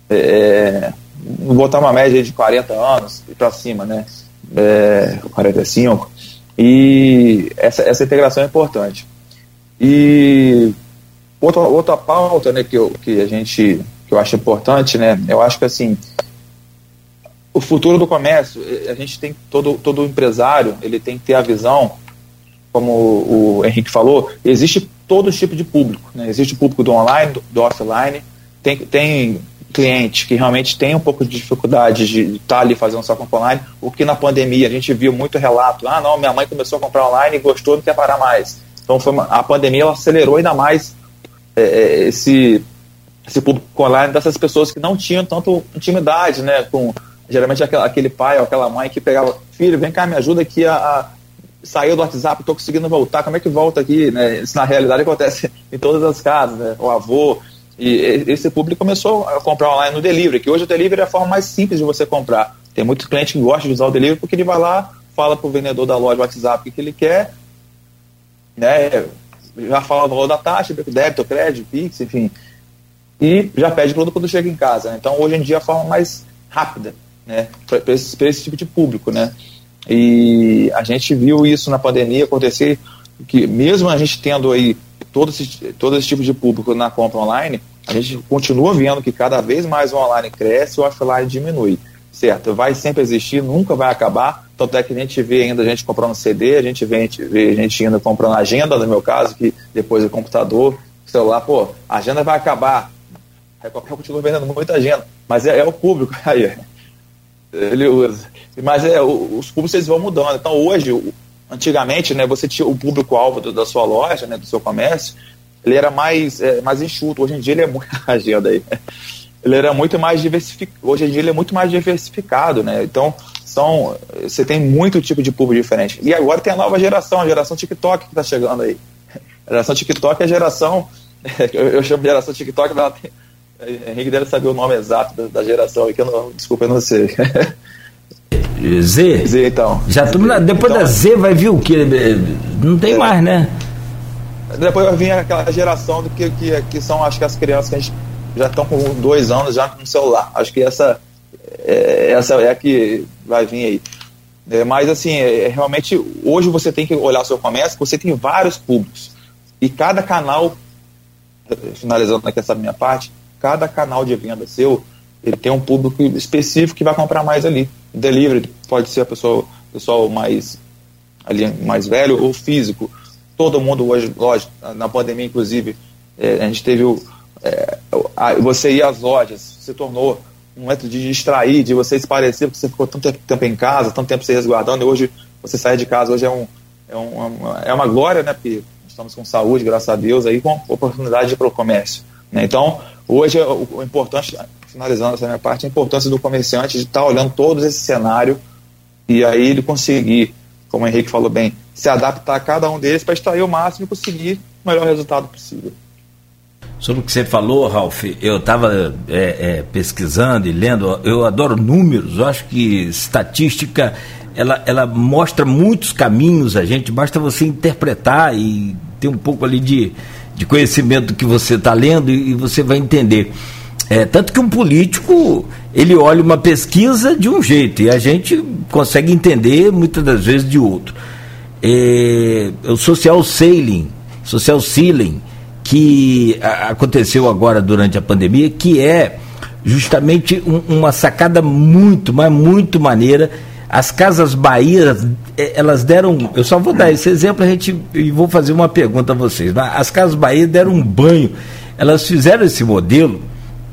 é, é vou botar uma média de 40 anos para cima, né? É, 45. E essa, essa integração é importante. E outra, outra pauta né, que, eu, que a gente que eu acho importante, né? Eu acho que assim o futuro do comércio, eh, a gente tem todo todo empresário, ele tem que ter a visão, como o, Henrique falou, existe todo tipo de público, né? Existe o público do online, do, do offline, tem tem cliente que realmente tem um pouco de dificuldade de estar tá ali fazendo sua compra online, o que na pandemia a gente viu muito relato, ah não, minha mãe começou a comprar online e gostou, não quer parar mais. Então foi uma, a pandemia acelerou ainda mais é, esse esse público online dessas pessoas que não tinham tanto intimidade, né, com Geralmente aquela, aquele pai ou aquela mãe que pegava, filho, vem cá, me ajuda aqui a, a saiu do WhatsApp, estou conseguindo voltar, como é que volta aqui? Né? Isso na realidade acontece em todas as casas, né? o avô. E esse público começou a comprar online no delivery, que hoje o delivery é a forma mais simples de você comprar. Tem muito cliente que gosta de usar o delivery porque ele vai lá, fala para o vendedor da loja WhatsApp o que ele quer, né? já fala o valor da taxa, débito, crédito, Pix, enfim, e já pede produto quando chega em casa. Né? Então, hoje em dia, é a forma mais rápida né, para esse, esse tipo de público, né? E a gente viu isso na pandemia acontecer, que mesmo a gente tendo aí todo esse, todo esse tipo de público na compra online, a gente continua vendo que cada vez mais o online cresce e o offline diminui. Certo, vai sempre existir, nunca vai acabar. Tanto é que a gente vê ainda a gente comprando CD, a gente vê, a gente, vê a gente ainda comprando agenda, no meu caso, que depois é computador, celular, pô, a agenda vai acabar. A Copa continua vendendo muita agenda, mas é, é o público. (laughs) Aí, ele usa. Mas é, os públicos eles vão mudando. Então hoje, antigamente, né, você tinha o público-alvo da sua loja, né, do seu comércio, ele era mais, é, mais enxuto. Hoje em dia ele é muito. (laughs) agenda aí. Ele era muito mais diversificado. Hoje em dia ele é muito mais diversificado, né? Então, são, você tem muito tipo de público diferente. E agora tem a nova geração, a geração TikTok que está chegando aí. (laughs) A geração TikTok é a geração. (laughs) Eu, eu chamo de geração TikTok, ela tem, Henrique deve saber o nome exato da, da geração que eu não, desculpa, eu não sei. (laughs) Z? Z, então. Já depois então, da Z vai vir o que? Não tem é, mais, né? Depois vai vir aquela geração do que, que, que são, acho que as crianças que a gente já estão com dois anos já no celular. Acho que essa, é, essa é a que vai vir aí. É, mas assim, é, realmente hoje você tem que olhar o seu comércio, você tem vários públicos. E cada canal, finalizando aqui essa minha parte, cada canal de venda seu, ele tem um público específico que vai comprar mais ali. Delivery pode ser a pessoa, pessoal mais ali mais velho ou físico. Todo mundo hoje, lógico, na pandemia inclusive, é, a gente teve o, é, você ir às lojas, se tornou um método de distrair, de você se parecer, porque você ficou tanto tempo em casa, tanto tempo se resguardando, e hoje você sai de casa, hoje é, um, é, um, é uma glória, né, porque estamos com saúde, graças a Deus, aí com oportunidade para o comércio. Né? Então, hoje o, o, importante, finalizando essa minha parte, a importância do comerciante de estar tá olhando todo esse cenário e aí ele conseguir, como o Henrique falou bem, se adaptar a cada um deles para extrair o máximo e conseguir o melhor resultado possível. Sobre o que você falou, Ralf, eu estava é, é, pesquisando e lendo, eu adoro números, eu acho que estatística ela, ela mostra muitos caminhos a gente, basta você interpretar e ter um pouco ali de, de conhecimento que você está lendo e, você vai entender. É, tanto que um político ele olha uma pesquisa de um jeito e a gente consegue entender muitas das vezes de outro. É, o social sailing, social ceiling, que aconteceu agora durante a pandemia, que é justamente um, uma sacada muito, mas muito maneira. As Casas Bahia, eh, elas deram. Eu só vou dar esse exemplo a gente, e vou fazer uma pergunta a vocês. As Casas Bahia deram um banho, elas fizeram esse modelo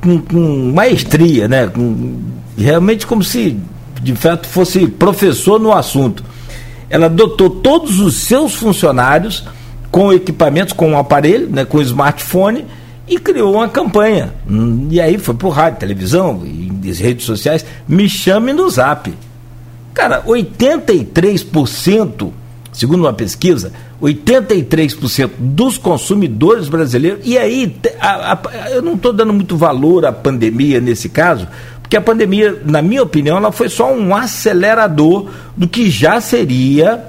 com, com maestria, né? Com, realmente como se de fato fosse professor no assunto. Ela dotou todos os seus funcionários com equipamentos, com um aparelho, né, com smartphone, e criou uma campanha. Hum, e aí foi por rádio, televisão e redes sociais, me chame no zap. Cara, 83%, segundo uma pesquisa, 83% dos consumidores brasileiros, e aí a, a, eu não estou dando muito valor à pandemia nesse caso, porque a pandemia, na minha opinião, ela foi só um acelerador do que já seria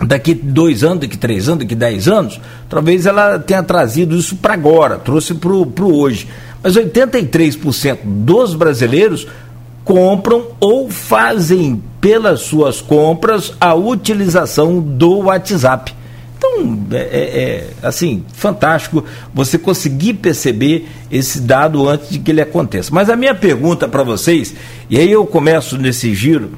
daqui dois anos, daqui três anos, daqui dez anos, talvez ela tenha trazido isso para agora, trouxe para o hoje. Mas 83% dos brasileiros compram ou fazem pelas suas compras a utilização do WhatsApp. Então, é, é, é, assim, fantástico você conseguir perceber esse dado antes de que ele aconteça. Mas a minha pergunta para vocês, e aí eu começo nesse giro,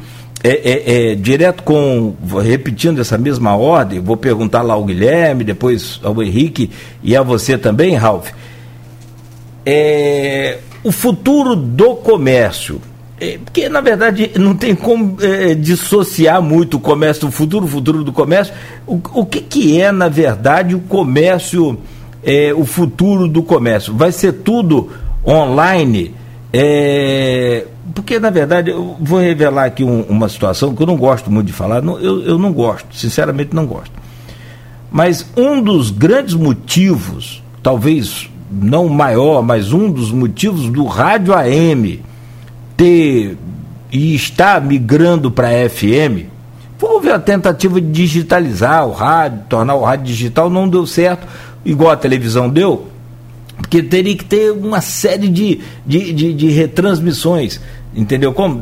é, é, é, direto com, repetindo essa mesma ordem, vou perguntar lá ao Guilherme, depois ao Henrique e a você também, Ralf. É, o futuro do comércio. É, porque, na verdade, não tem como é, dissociar muito o comércio do futuro, o futuro do comércio. O, o que, que é, na verdade, o comércio, é, o futuro do comércio? Vai ser tudo online? É, porque, na verdade, eu vou revelar aqui um, uma situação que eu não gosto muito de falar, não, eu, eu não gosto, sinceramente não gosto. Mas um dos grandes motivos, talvez não o maior, mas um dos motivos do rádio AM ter e estar migrando para FM, houve a tentativa de digitalizar o rádio, tornar o rádio digital, não deu certo, igual a televisão deu, porque teria que ter uma série de, de, de, de retransmissões. Entendeu? Como?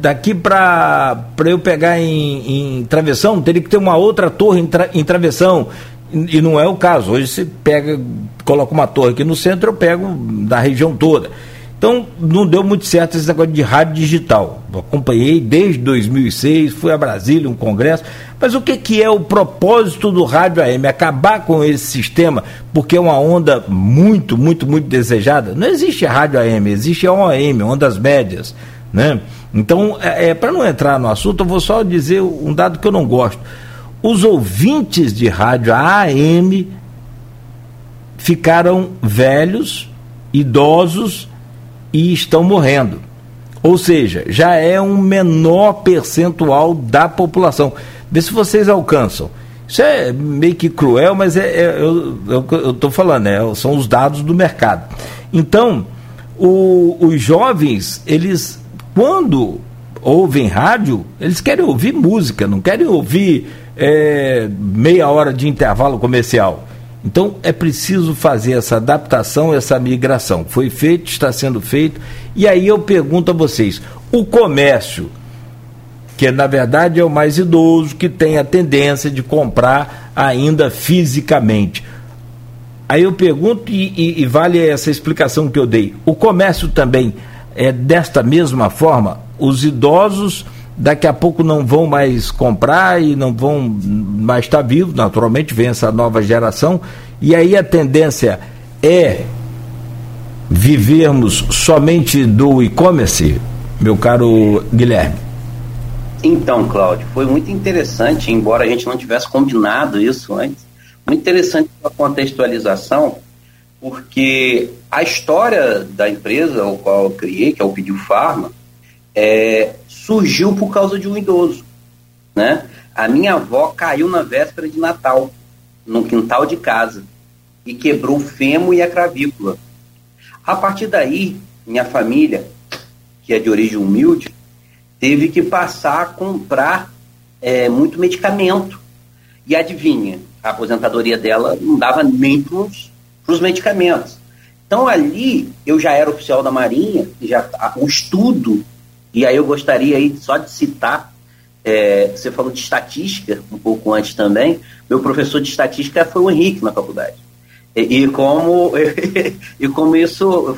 Daqui para eu pegar em, em travessão, teria que ter uma outra torre em, tra, em travessão. E, e não é o caso. Hoje você pega, coloca uma torre aqui no centro, eu pego da região toda. Então, não deu muito certo esse negócio de rádio digital. Eu acompanhei desde 2006, fui a Brasília, um congresso. Mas o que, que é o propósito do rádio AM? Acabar com esse sistema, porque é uma onda muito, muito, muito desejada. Não existe rádio AM, existe a OAM, ondas médias. Né? Então, é, é para não entrar no assunto, eu vou só dizer um dado que eu não gosto. Os ouvintes de rádio AM ficaram velhos, idosos e estão morrendo. Ou seja, já é um menor percentual da população. Vê se vocês alcançam. Isso é meio que cruel, mas é, é eu estou falando, é, são os dados do mercado. Então, o, os jovens, eles, quando ouvem rádio, eles querem ouvir música, não querem ouvir é, meia hora de intervalo comercial. Então é preciso fazer essa adaptação, essa migração. Foi feito, está sendo feito. E aí eu pergunto a vocês: o comércio, que na verdade é o mais idoso, que tem a tendência de comprar ainda fisicamente. Aí eu pergunto, e, e, e vale essa explicação que eu dei: o comércio também é desta mesma forma? Os idosos daqui a pouco não vão mais comprar e não vão mais estar vivos, naturalmente vem essa nova geração, e aí a tendência é vivermos somente do e-commerce, meu caro Guilherme? Então, Cláudio, foi muito interessante, embora a gente não tivesse combinado isso antes, muito interessante a contextualização, porque a história da empresa ao qual eu criei, que é o Pediu Farma, é, surgiu por causa de um idoso. Né? A minha avó caiu na véspera de Natal, no quintal de casa, e quebrou o fêmur e a cravícula. A partir daí, minha família, que é de origem humilde, teve que passar a comprar é, muito medicamento. E adivinha, a aposentadoria dela não dava nem para os medicamentos. Então ali eu já era oficial da Marinha, já o estudo, e aí eu gostaria aí só de citar, é, você falou de estatística um pouco antes também, meu professor de estatística foi o Henrique na faculdade. E, e como, (laughs) e como isso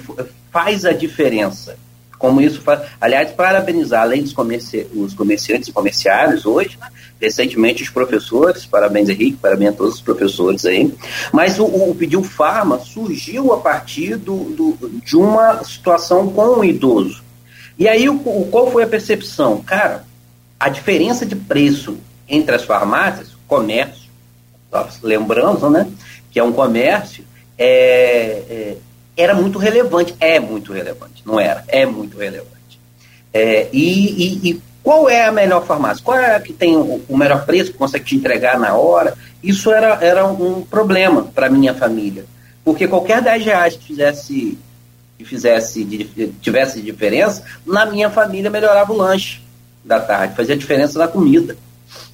faz a diferença. Como isso faz. Aliás, parabenizar, além dos comerci os comerciantes e comerciários hoje, né? recentemente os professores, parabéns Henrique, parabéns a todos os professores aí. Mas o, o Pediu Farma surgiu a partir do, do, de uma situação com o idoso. E aí, o, qual foi a percepção? Cara, a diferença de preço entre as farmácias, comércio, lembrando, né, que é um comércio, é, é, era muito relevante. É muito relevante, não era, é muito relevante. É, e, e, e qual é a melhor farmácia? Qual é a que tem o, o melhor preço, que consegue te entregar na hora? Isso era, era um problema para minha família. Porque qualquer 10 reais que fizesse, que fizesse tivesse diferença, na minha família melhorava o lanche da tarde, fazia diferença na comida.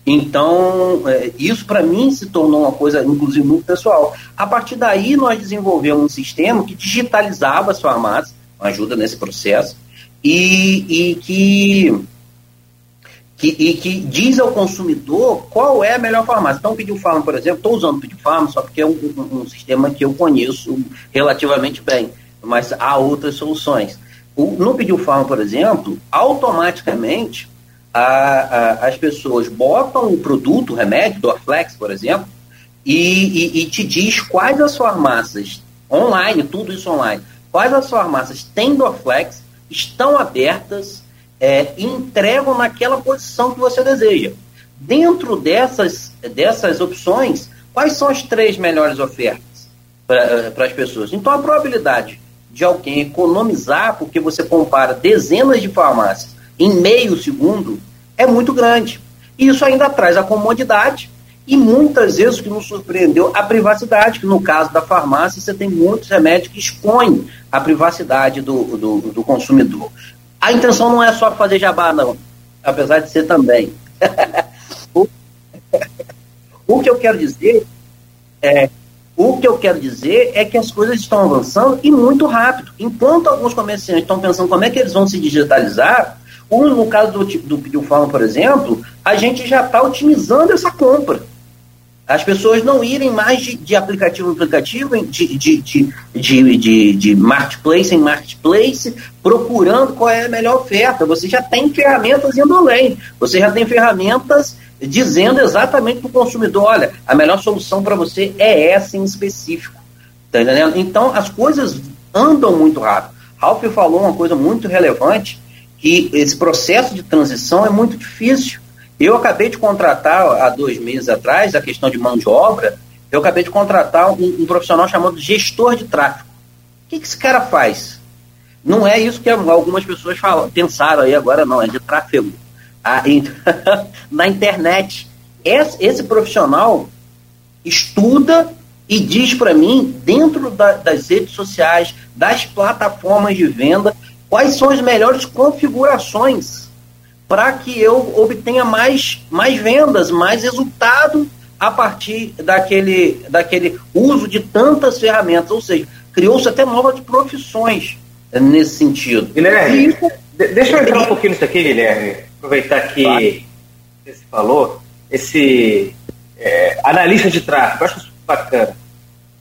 Então, é, isso para mim se tornou uma coisa, inclusive, muito pessoal. A partir daí, nós desenvolvemos um sistema que digitalizava as farmácias, ajuda nesse processo, e, e que que, e que diz ao consumidor qual é a melhor farmácia. Então, o Pediu Farma, por exemplo, estou usando o Pediu só porque é um, um, um, sistema que eu conheço relativamente bem, mas há outras soluções. O, no Pediu Farma, por exemplo, automaticamente a, a, as pessoas botam o produto, o remédio, Dorflex, por exemplo, e, e, e te diz quais as farmácias online, tudo isso online, quais as farmácias têm Dorflex, estão abertas é, entregam naquela posição que você deseja. Dentro dessas, dessas opções, quais são as três melhores ofertas para as pessoas? Então, a probabilidade de alguém economizar, porque você compara dezenas de farmácias em meio segundo, é muito grande. E isso ainda traz a comodidade e muitas vezes o que nos surpreendeu, a privacidade, que no caso da farmácia você tem muitos remédios que expõem a privacidade do, do, do consumidor. A intenção não é só fazer jabá, não. Apesar de ser também. (laughs) o, que eu quero dizer é. O que eu quero dizer é que as coisas estão avançando e muito rápido. Enquanto alguns comerciantes estão pensando como é que eles vão se digitalizar, no caso do, do Pediu por exemplo, a gente já está otimizando essa compra. As pessoas não irem mais de, de aplicativo em aplicativo, de, de, de, de, de, de marketplace em marketplace, procurando qual é a melhor oferta. Você já tem ferramentas indo além. Você já tem ferramentas dizendo exatamente para o consumidor: olha, a melhor solução para você é essa em específico. Tá entendendo? Então, as coisas andam muito rápido. Ralph falou uma coisa muito relevante, que esse processo de transição é muito difícil. Eu acabei de contratar, há dois meses atrás, a questão de mão de obra, eu acabei de contratar um, um profissional chamado gestor de tráfego. O que, que esse cara faz? Não é isso que algumas pessoas falam, pensaram aí agora, não, é de tráfego. Ah, (laughs) na internet. Esse, esse, profissional estuda e diz para mim, dentro da, das redes sociais, das plataformas de venda, quais são as melhores configurações para que eu obtenha mais, mais vendas, mais resultado a partir daquele, daquele uso de tantas ferramentas. Ou seja, criou-se até novas profissões nesse sentido. Guilherme, deixa eu entrar um pouquinho nisso aqui, Guilherme. Aproveitar que você falou, esse é, analista de tráfego, acho isso bacana.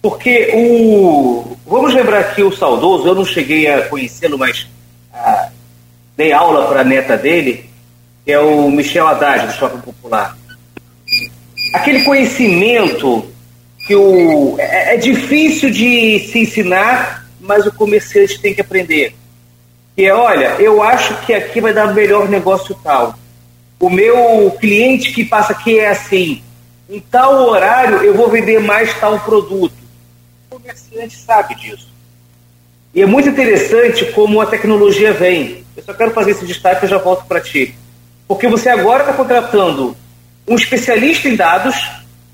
Porque o. Vamos lembrar aqui o saudoso, eu não cheguei a conhecê-lo, mas ah, dei aula para a neta dele, que é o Michel Haddad, do Shopping Popular. Aquele conhecimento que o, é, é difícil de se ensinar, mas o comerciante tem que aprender. Que é, olha, eu acho que aqui vai dar melhor negócio tal. O meu cliente que passa aqui é assim. Em tal horário eu vou vender mais tal produto comerciante sabe disso. E é muito interessante como a tecnologia vem. Eu só quero fazer esse destaque e já volto para ti. Porque você agora está contratando um especialista em dados,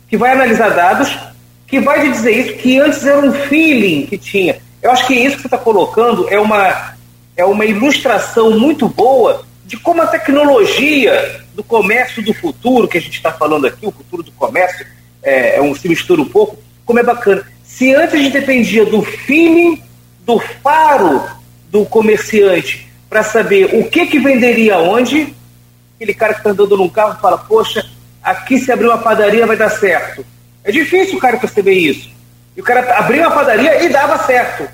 que vai analisar dados, que vai te dizer isso, que antes era um feeling que tinha. Eu acho que isso que você está colocando é uma, é uma ilustração muito boa de como a tecnologia do comércio do futuro, que a gente está falando aqui, o futuro do comércio, é, é um, se mistura um pouco, como é bacana. Se antes a gente dependia do feeling, do faro do comerciante para saber o que que venderia onde, aquele cara que está andando num carro fala, poxa, aqui se abrir uma padaria vai dar certo. É difícil o cara perceber isso. E o cara abriu uma padaria e dava certo.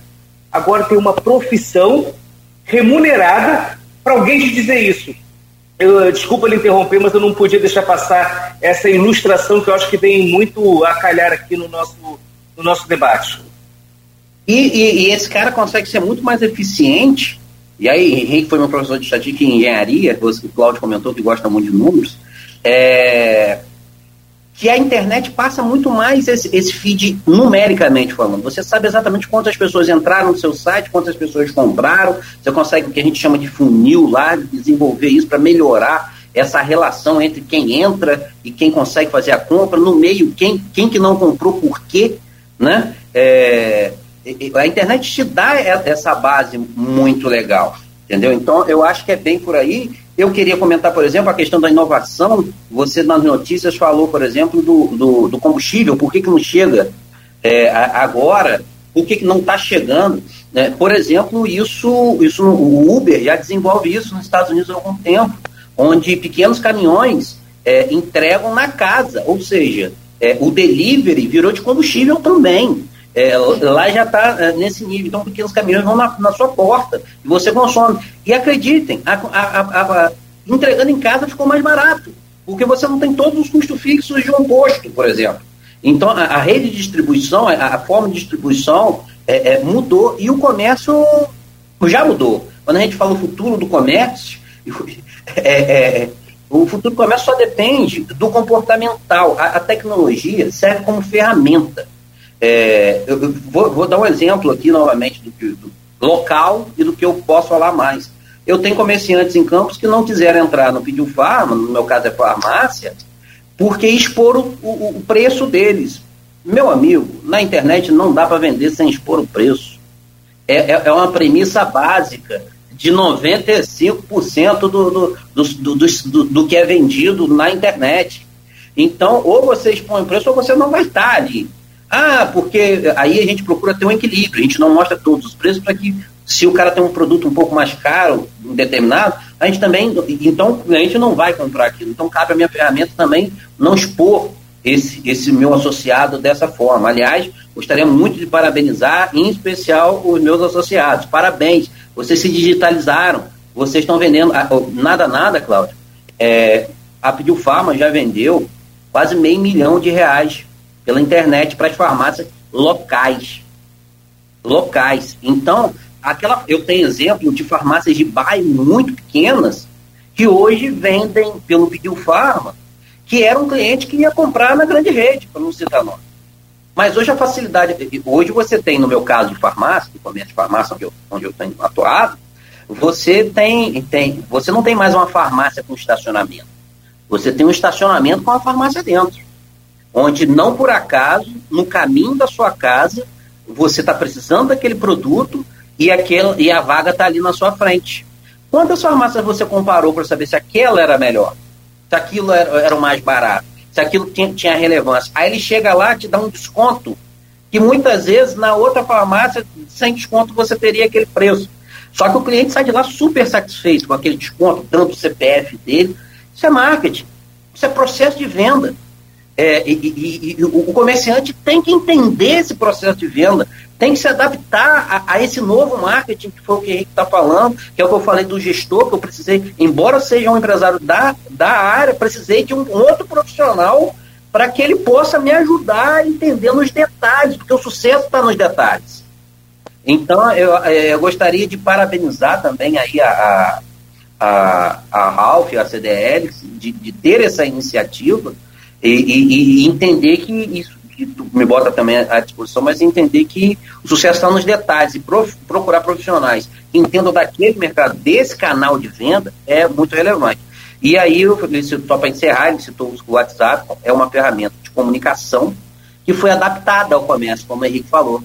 Agora tem uma profissão remunerada para alguém te dizer isso. Eu, desculpa lhe interromper, mas eu não podia deixar passar essa ilustração que eu acho que vem muito a calhar aqui no nosso no nosso debate. E, e, e, esse cara consegue ser muito mais eficiente. E aí, Henrique foi meu professor de estatística e engenharia, o Cláudio comentou que gosta muito de números. É, que a internet passa muito mais esse, esse, feed numericamente falando. Você sabe exatamente quantas pessoas entraram no seu site, quantas pessoas compraram. Você consegue o que a gente chama de funil lá, desenvolver isso para melhorar essa relação entre quem entra e quem consegue fazer a compra, no meio, quem, quem que não comprou, por quê né? É, a internet te dá essa base muito legal, entendeu? Então, eu acho que é bem por aí. Eu queria comentar, por exemplo, a questão da inovação. Você, nas notícias, falou, por exemplo, do, do, do combustível. Por que, que não chega é, agora? Por que, que não está chegando? É, por exemplo, isso, isso o Uber já desenvolve isso nos Estados Unidos há algum tempo, onde pequenos caminhões é, entregam na casa, ou seja, é, o delivery virou de combustível também. É, lá já está é, nesse nível. Então, pequenos caminhões vão na, na, sua porta e você consome. E acreditem, a, a, a, entregando em casa ficou mais barato, porque você não tem todos os custos fixos de um posto, por exemplo. Então, a, rede de distribuição, a, forma de distribuição é, é, mudou e o comércio já mudou. Quando a gente fala o futuro do comércio, (laughs) é, o futuro do comércio só depende do comportamental. A tecnologia serve como ferramenta. É, eu, vou, vou, dar um exemplo aqui novamente do, do, local e do que eu posso falar mais. Eu tenho comerciantes em campos que não quiseram entrar no Pediu Farma, no meu caso é farmácia, porque expor o, o, o preço deles. Meu amigo, na internet não dá para vender sem expor o preço. É, é, é uma premissa básica de 95% do, do, do, do, do que é vendido na internet. Então, ou você expõe o preço ou você não vai estar ali. Ah, porque aí a gente procura ter um equilíbrio, a gente não mostra todos os preços para que, se o cara tem um produto um pouco mais caro, determinado, a gente também, então a gente não vai comprar aquilo. Então cabe a minha ferramenta também não expor esse, esse meu associado dessa forma. Aliás, gostaria muito de parabenizar, em especial, os meus associados. Parabéns, vocês se digitalizaram, vocês estão vendendo. Ah, oh, nada, nada, Cláudio. É, a Pediu Farma já vendeu quase meio milhão de reais pela internet para as farmácias locais. Locais. Então, aquela, eu tenho exemplo de farmácias de bairro muito pequenas que hoje vendem pelo Pediu Farma, que era um cliente que ia comprar na grande rede, para não citar nome. Mas hoje a facilidade, hoje você tem, no meu caso de farmácia, de comércio de farmácia, onde eu, onde eu tenho atuado, você tem, tem, você não tem mais uma farmácia com estacionamento. Você tem um estacionamento com a farmácia dentro. Onde não por acaso, no caminho da sua casa, você está precisando daquele produto e, aquele, e a vaga está ali na sua frente. Quantas farmácias você comparou para saber se aquela era melhor? Se aquilo era, era o mais barato? Se aquilo tinha, tinha relevância? Aí ele chega lá te dá um desconto que muitas vezes na outra farmácia, sem desconto, você teria aquele preço. Só que o cliente sai de lá super satisfeito com aquele desconto, dando o CPF dele. Isso é marketing, isso é processo de venda. É, e, e, e, o comerciante tem que entender esse processo de venda, tem que se adaptar a, a esse novo marketing que foi o que Henrique está falando, que é o que eu falei do gestor, que eu precisei, embora seja um empresário da, da área, precisei de um outro profissional para que ele possa me ajudar a entender nos detalhes, porque o sucesso está nos detalhes. Então, eu, é, eu, gostaria de parabenizar também aí a, a, a Ralph, a CDL, de, de ter essa iniciativa e, e, e, entender que isso que me bota também à disposição, mas entender que o sucesso está nos detalhes e prof, procurar profissionais que entendam daquele mercado, desse canal de venda, é muito relevante. E aí, só para encerrar, ele citou o WhatsApp, é uma ferramenta de comunicação que foi adaptada ao comércio, como o Henrique falou.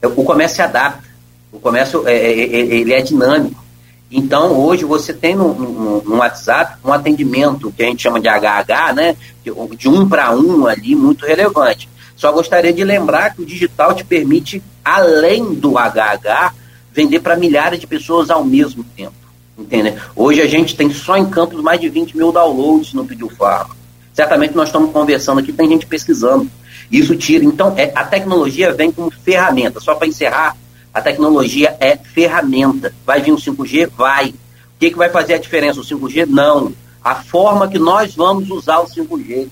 É, o comércio se adapta, o comércio é, é, é, ele é dinâmico. Então, hoje você tem no, no, no, WhatsApp um atendimento que a gente chama de HH, né, de, de um para um ali, muito relevante. Só gostaria de lembrar que o digital te permite, além do HH, vender para milhares de pessoas ao mesmo tempo. Entende? Hoje a gente tem só em Campos mais de 20 mil downloads no Pediu Farma. Certamente nós estamos conversando aqui, tem gente pesquisando. Isso tira. Então, é, a tecnologia vem como ferramenta. Só para encerrar, a tecnologia é ferramenta. Vai vir o 5G? Vai. O que, que vai fazer a diferença? O 5G? Não. A forma que nós vamos usar o 5G.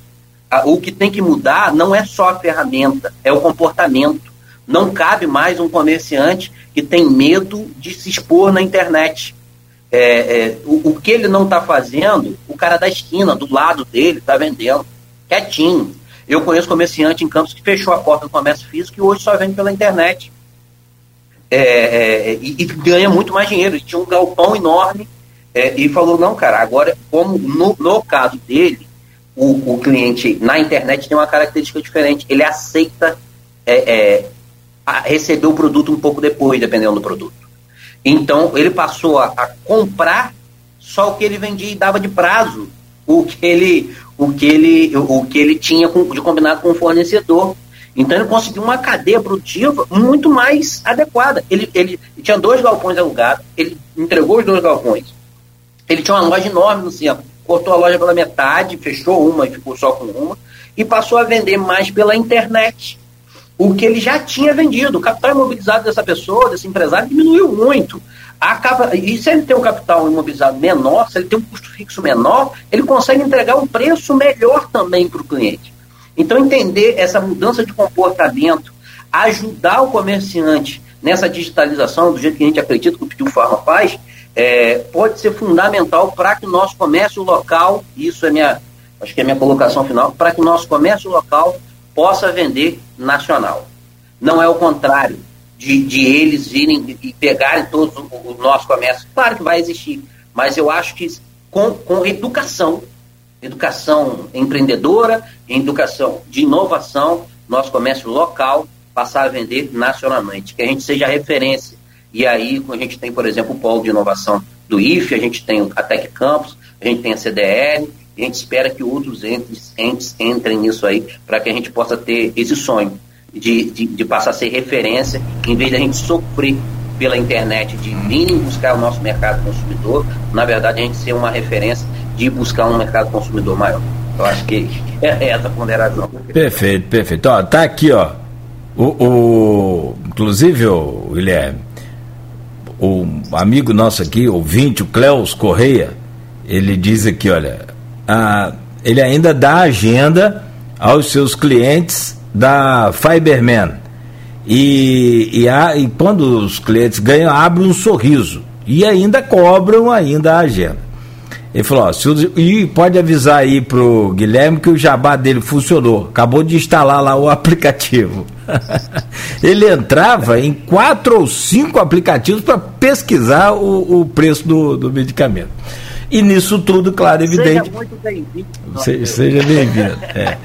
O que tem que mudar não é só a ferramenta, é o comportamento. Não cabe mais um comerciante que tem medo de se expor na internet é, é, o, o, que ele não está fazendo, o cara da esquina, do lado dele, está vendendo, quietinho. Eu conheço comerciante em Campos que fechou a porta do comércio físico e hoje só vende pela internet. É, é e, e, ganha muito mais dinheiro. Ele tinha um galpão enorme é, e falou: não, cara, agora, como no, no caso dele, o, o, cliente na internet tem uma característica diferente. Ele aceita é, receber o produto um pouco depois, dependendo do produto. Então ele passou a, a, comprar só o que ele vendia e dava de prazo o que ele o que ele o que ele tinha de combinado com o fornecedor. Então ele conseguiu uma cadeia produtiva muito mais adequada. Ele, ele, tinha dois galpões alugados, ele entregou os dois galpões. Ele tinha uma loja enorme no centro, cortou a loja pela metade, fechou uma e ficou só com uma, e passou a vender mais pela internet o que ele já tinha vendido. O capital imobilizado dessa pessoa, desse empresário, diminuiu muito. Acaba, e se ele tem um capital imobilizado menor, se ele tem um custo fixo menor, ele consegue entregar um preço melhor também para o cliente. Então, entender essa mudança de comportamento, ajudar o comerciante nessa digitalização, do jeito que a gente acredita que o Pediu Farma faz, é, pode ser fundamental para que o nosso comércio local, isso é minha, acho que é minha colocação final, para que o nosso comércio local possa vender nacional. Não é o contrário de, de eles virem e pegarem todo o, o nosso comércio. Claro que vai existir, mas eu acho que com, com educação, educação empreendedora, educação de inovação, nosso comércio local passar a vender nacionalmente, que a gente seja referência. E aí, a gente tem, por exemplo, o polo de inovação do IFE, a gente tem a Tec Campus, a gente tem a CDL, a gente espera que outros entes, entes entrem nisso aí, para que a gente possa ter esse sonho de, de, de, passar a ser referência, em vez de a gente sofrer pela internet de vir buscar o nosso mercado consumidor, na verdade a gente ser uma referência de buscar um mercado consumidor maior. Eu acho que é essa a ponderação. Perfeito, perfeito. Ó, tá aqui, ó. O, o, inclusive, o Guilherme, o amigo nosso aqui, ouvinte, o Cleus Correia, ele diz aqui, olha, ah, ele ainda dá agenda aos seus clientes da Fiberman. E, e, a, e quando os clientes ganham, abre um sorriso. E ainda cobram ainda a agenda. Ele falou, ó, se, e pode avisar aí pro Guilherme que o jabá dele funcionou. Acabou de instalar lá o (laughs) aplicativo. ele entrava em quatro ou cinco aplicativos para pesquisar o, o preço do, do medicamento. E nisso tudo, claro, evidente. Seja muito bem-vindo. seja bem-vindo. É.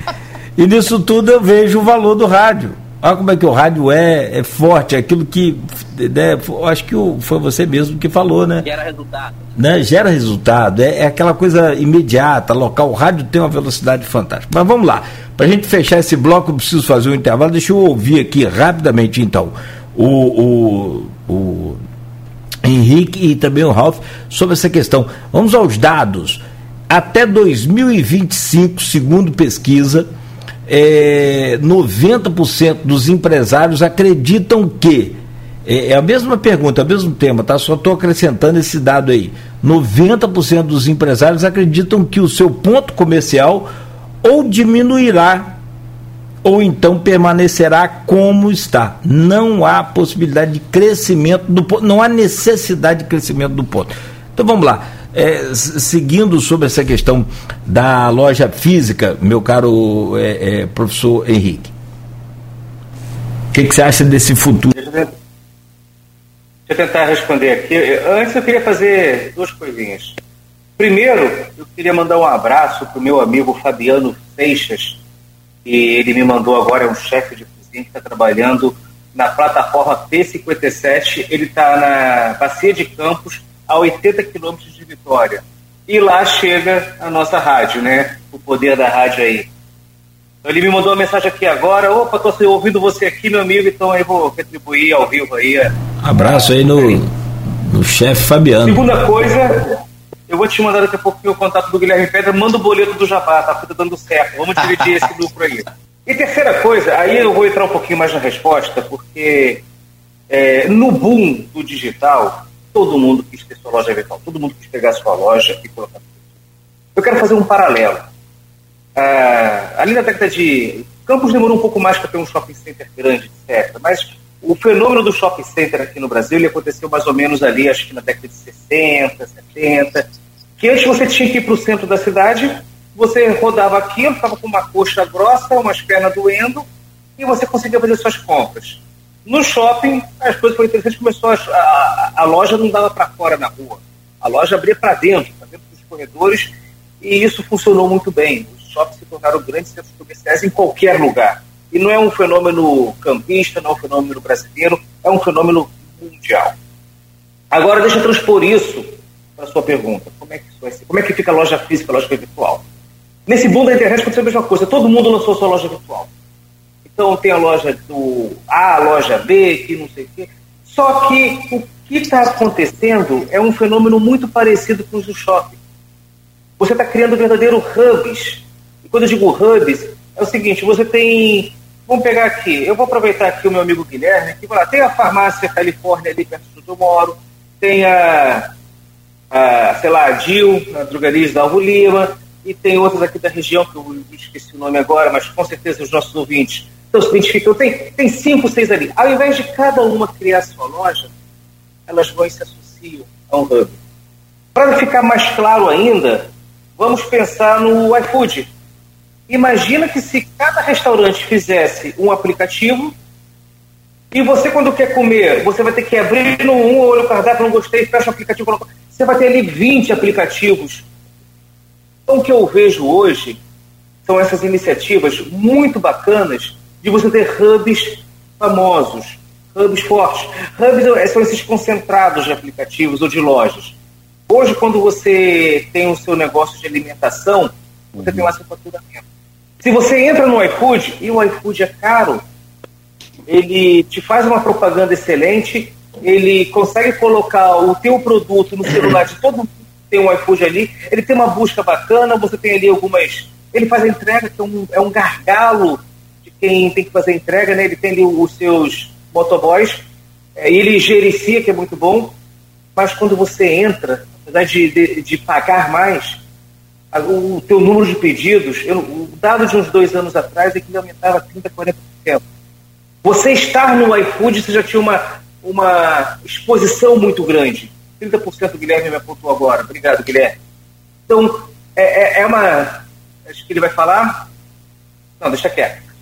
E nisso tudo eu vejo o valor do rádio. Olha como é que o rádio é, é forte, aquilo que. Né, acho que foi você mesmo que falou, né? Gera resultado. Né, gera resultado, é, é aquela coisa imediata, local. O rádio tem uma velocidade fantástica. Mas vamos lá, para a gente fechar esse bloco, eu preciso fazer um intervalo. Deixa eu ouvir aqui rapidamente, então, o, o, o Henrique e também o Ralph sobre essa questão. Vamos aos dados. Até 2025, segundo pesquisa, é, 90% dos empresários acreditam que. É, é, a mesma pergunta, é o mesmo tema, tá? Só estou acrescentando esse dado aí. 90% dos empresários acreditam que o seu ponto comercial ou diminuirá ou então permanecerá como está. Não há possibilidade de crescimento do ponto, não há necessidade de crescimento do ponto. Então vamos lá. É, seguindo sobre essa questão da loja física, meu caro é, é, professor Henrique, o que, que, você acha desse futuro? Deixa eu, deixa eu tentar responder aqui. Antes eu queria fazer duas coisinhas. Primeiro, eu queria mandar um abraço para o meu amigo Fabiano Seixas, e ele me mandou agora, é um chefe de cozinha que está trabalhando na plataforma P57. Ele está na Bacia de Campos, a 80 quilômetros de Vitória. E lá chega a nossa rádio, né? O poder da rádio aí. Então, ele me mandou uma mensagem aqui agora. Opa, estou ouvindo você aqui, meu amigo, então eu vou retribuir ao vivo aí. Abraço aí no, no chefe Fabiano. Segunda coisa, eu vou te mandar daqui a pouquinho o contato do Guilherme Pedra, manda o boleto do Jabá, tá tudo dando certo. Vamos dividir esse (laughs) lucro aí. E terceira coisa, aí eu vou entrar um pouquinho mais na resposta, porque é, no boom do digital, todo mundo quis ter sua loja virtual, todo mundo quis pegar sua loja e colocar. Eu quero fazer um paralelo. Ah, ali na década de. Campos demorou um pouco mais para ter um shopping center grande, etc. Mas o fenômeno do shopping center aqui no Brasil ele aconteceu mais ou menos ali, acho que na década de 60, 70, que antes você tinha que ir para o centro da cidade, você rodava aquilo, ficava com uma coxa grossa, umas pernas doendo, e você conseguia fazer suas compras. No shopping, as coisas foram interessantes, começou a, a, a loja não dava para fora na rua, a loja abria para dentro, para dentro dos corredores, e isso funcionou muito bem. Os shoppings se tornaram grandes centros comerciais em qualquer lugar. E não é um fenômeno campista, não é um fenômeno brasileiro, é um fenômeno mundial. Agora, deixa eu transpor isso para a sua pergunta. Como é que isso ser? Como é que fica a loja física, a loja virtual? Nesse boom da internet aconteceu a mesma coisa. Todo mundo lançou sua loja virtual. Então tem a loja do A, a loja B, que não sei o quê. Só que o que está acontecendo é um fenômeno muito parecido com os do shopping. Você está criando verdadeiros hubs. E quando eu digo hubs, é o seguinte, você tem Vamos pegar aqui, eu vou aproveitar aqui o meu amigo Guilherme, que lá, tem a farmácia Califórnia ali perto do que eu moro, tem a, a sei lá, a Dil, a drogaria da Alvo Lima, e tem outras aqui da região, que eu esqueci o nome agora, mas com certeza os nossos ouvintes então, se identificam. Tem, tem cinco, seis ali. Ao invés de cada uma criar sua loja, elas vão e se associam a um hub. Para ficar mais claro ainda, vamos pensar no iFood. Imagina que se cada restaurante fizesse um aplicativo e você, quando quer comer, você vai ter que abrir no um, olha o cardápio, não gostei, fecha o aplicativo. Você vai ter ali 20 aplicativos. Então, o que eu vejo hoje são essas iniciativas muito bacanas de você ter hubs famosos, hubs fortes. Hubs são esses concentrados de aplicativos ou de lojas. Hoje, quando você tem o seu negócio de alimentação, você tem lá seu faturamento. Se você entra no iFood e o iFood é caro, ele te faz uma propaganda excelente, ele consegue colocar o teu produto no celular de todo mundo que tem um iFood ali, ele tem uma busca bacana, você tem ali algumas. Ele faz a entrega, que é um, é um gargalo quem tem que fazer a entrega, né? Ele tem os seus motoboys, é, ele gerencia, que é muito bom, mas quando você entra, apesar de, de, de pagar mais, o teu número de pedidos, eu, o dado de uns dois anos atrás é que ele aumentava 30%, 40%. Você estar no iFood, você já tinha uma, uma exposição muito grande. 30% o Guilherme me apontou agora. Obrigado, Guilherme. Então, é, é, é, uma. Acho que ele vai falar. Não, deixa quieto.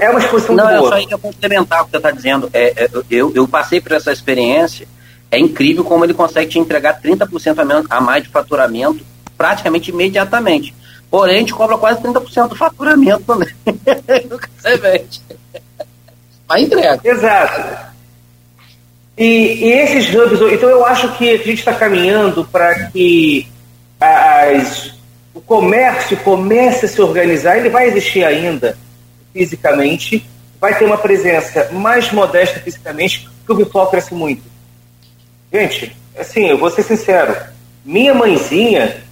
É uma exposição Não, boa. Não, eu só ia complementar o que você está dizendo. É, é, eu, eu passei por essa experiência. É incrível como ele consegue te entregar 30% a, menos, a mais de faturamento praticamente imediatamente. Porém, a gente cobra quase 30% do faturamento também. Nunca você vende. vai entrega. Exato. E, e, esses hubs, então eu acho que a gente está caminhando para que as, o comércio comece a se organizar, ele vai existir ainda fisicamente, vai ter uma presença mais modesta fisicamente, porque o virtual cresce muito. Gente, assim, eu vou ser sincero, minha mãezinha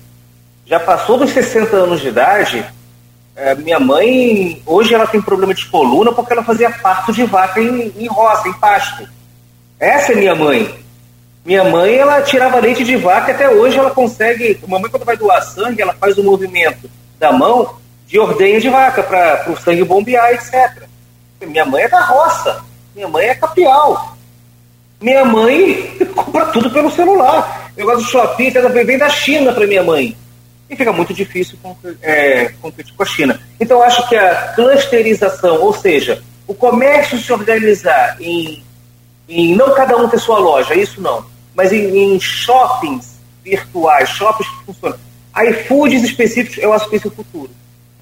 já passou dos 60 anos de idade, é, minha mãe, hoje ela tem problema de coluna porque ela fazia parto de vaca em, em roça, em pasto. Essa é minha mãe. Minha mãe, ela tirava leite de vaca, até hoje ela consegue. Mamãe, quando vai doar sangue, ela faz o movimento da mão de ordenha de vaca para o sangue bombear, etc. Minha mãe é da roça. Minha mãe é capial. Minha mãe (laughs) compra tudo pelo celular. Eu gosto do shopping, vem da China para minha mãe. E fica muito difícil é, competir com a China. Então, acho que a clusterização, ou seja, o comércio se organizar em em não cada um ter sua loja, isso não, mas em, em shoppings virtuais, shoppings que funcionam. iFoods específicos, eu acho que esse é o futuro.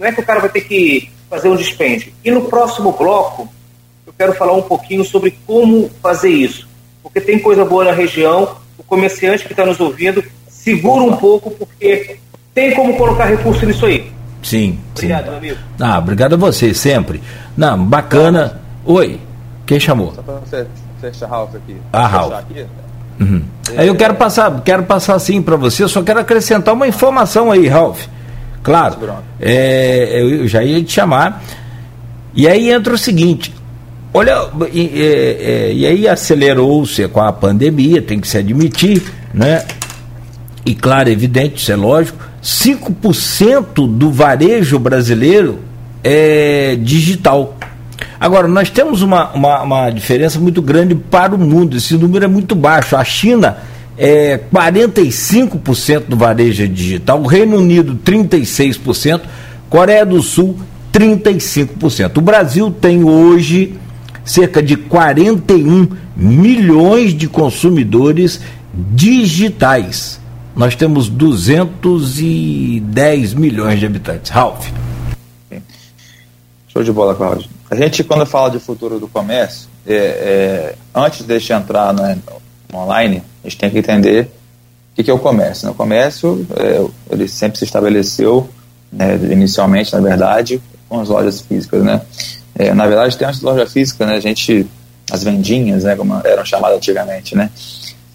Não é que o cara vai ter que fazer um dispêndio. E no próximo bloco, eu quero falar um pouquinho sobre como fazer isso. Porque tem coisa boa na região, o comerciante que está nos ouvindo, segura um pouco, porque tem como colocar recurso nisso aí. Sim, obrigado, sim. meu amigo. Ah, obrigado a você, sempre. Não, bacana. Oi, quem chamou? Só para você Fecha Ralph aqui. Ah, Ralph. Aqui. Uhum. Aí eu quero passar, quero passar assim para você, eu só quero acrescentar uma informação aí, Ralph. Claro, é, eu já ia te chamar. E aí entra o seguinte: olha, e, é, e aí acelerou-se com a pandemia, tem que se admitir, né? E claro, evidente, isso é lógico, 5% do varejo brasileiro é digital. Agora, nós temos uma, uma, uma, diferença muito grande para o mundo. Esse número é muito baixo. A China é 45% do varejo é digital, Reino Unido 36%, Coreia do Sul 35%. O Brasil tem hoje cerca de 41 milhões de consumidores digitais. Nós temos 210 milhões de habitantes. Ralph. Show de bola, Cláudio. A gente, quando fala de futuro do comércio, é, é, antes de entrar no, no, online, a gente tem que entender o que, que é o comércio. Né? O comércio, é, ele sempre se estabeleceu, né, inicialmente, na verdade, com as lojas físicas. Né? É, na verdade, tem as lojas físicas, né? a gente, as vendinhas, né, como eram chamadas antigamente, né?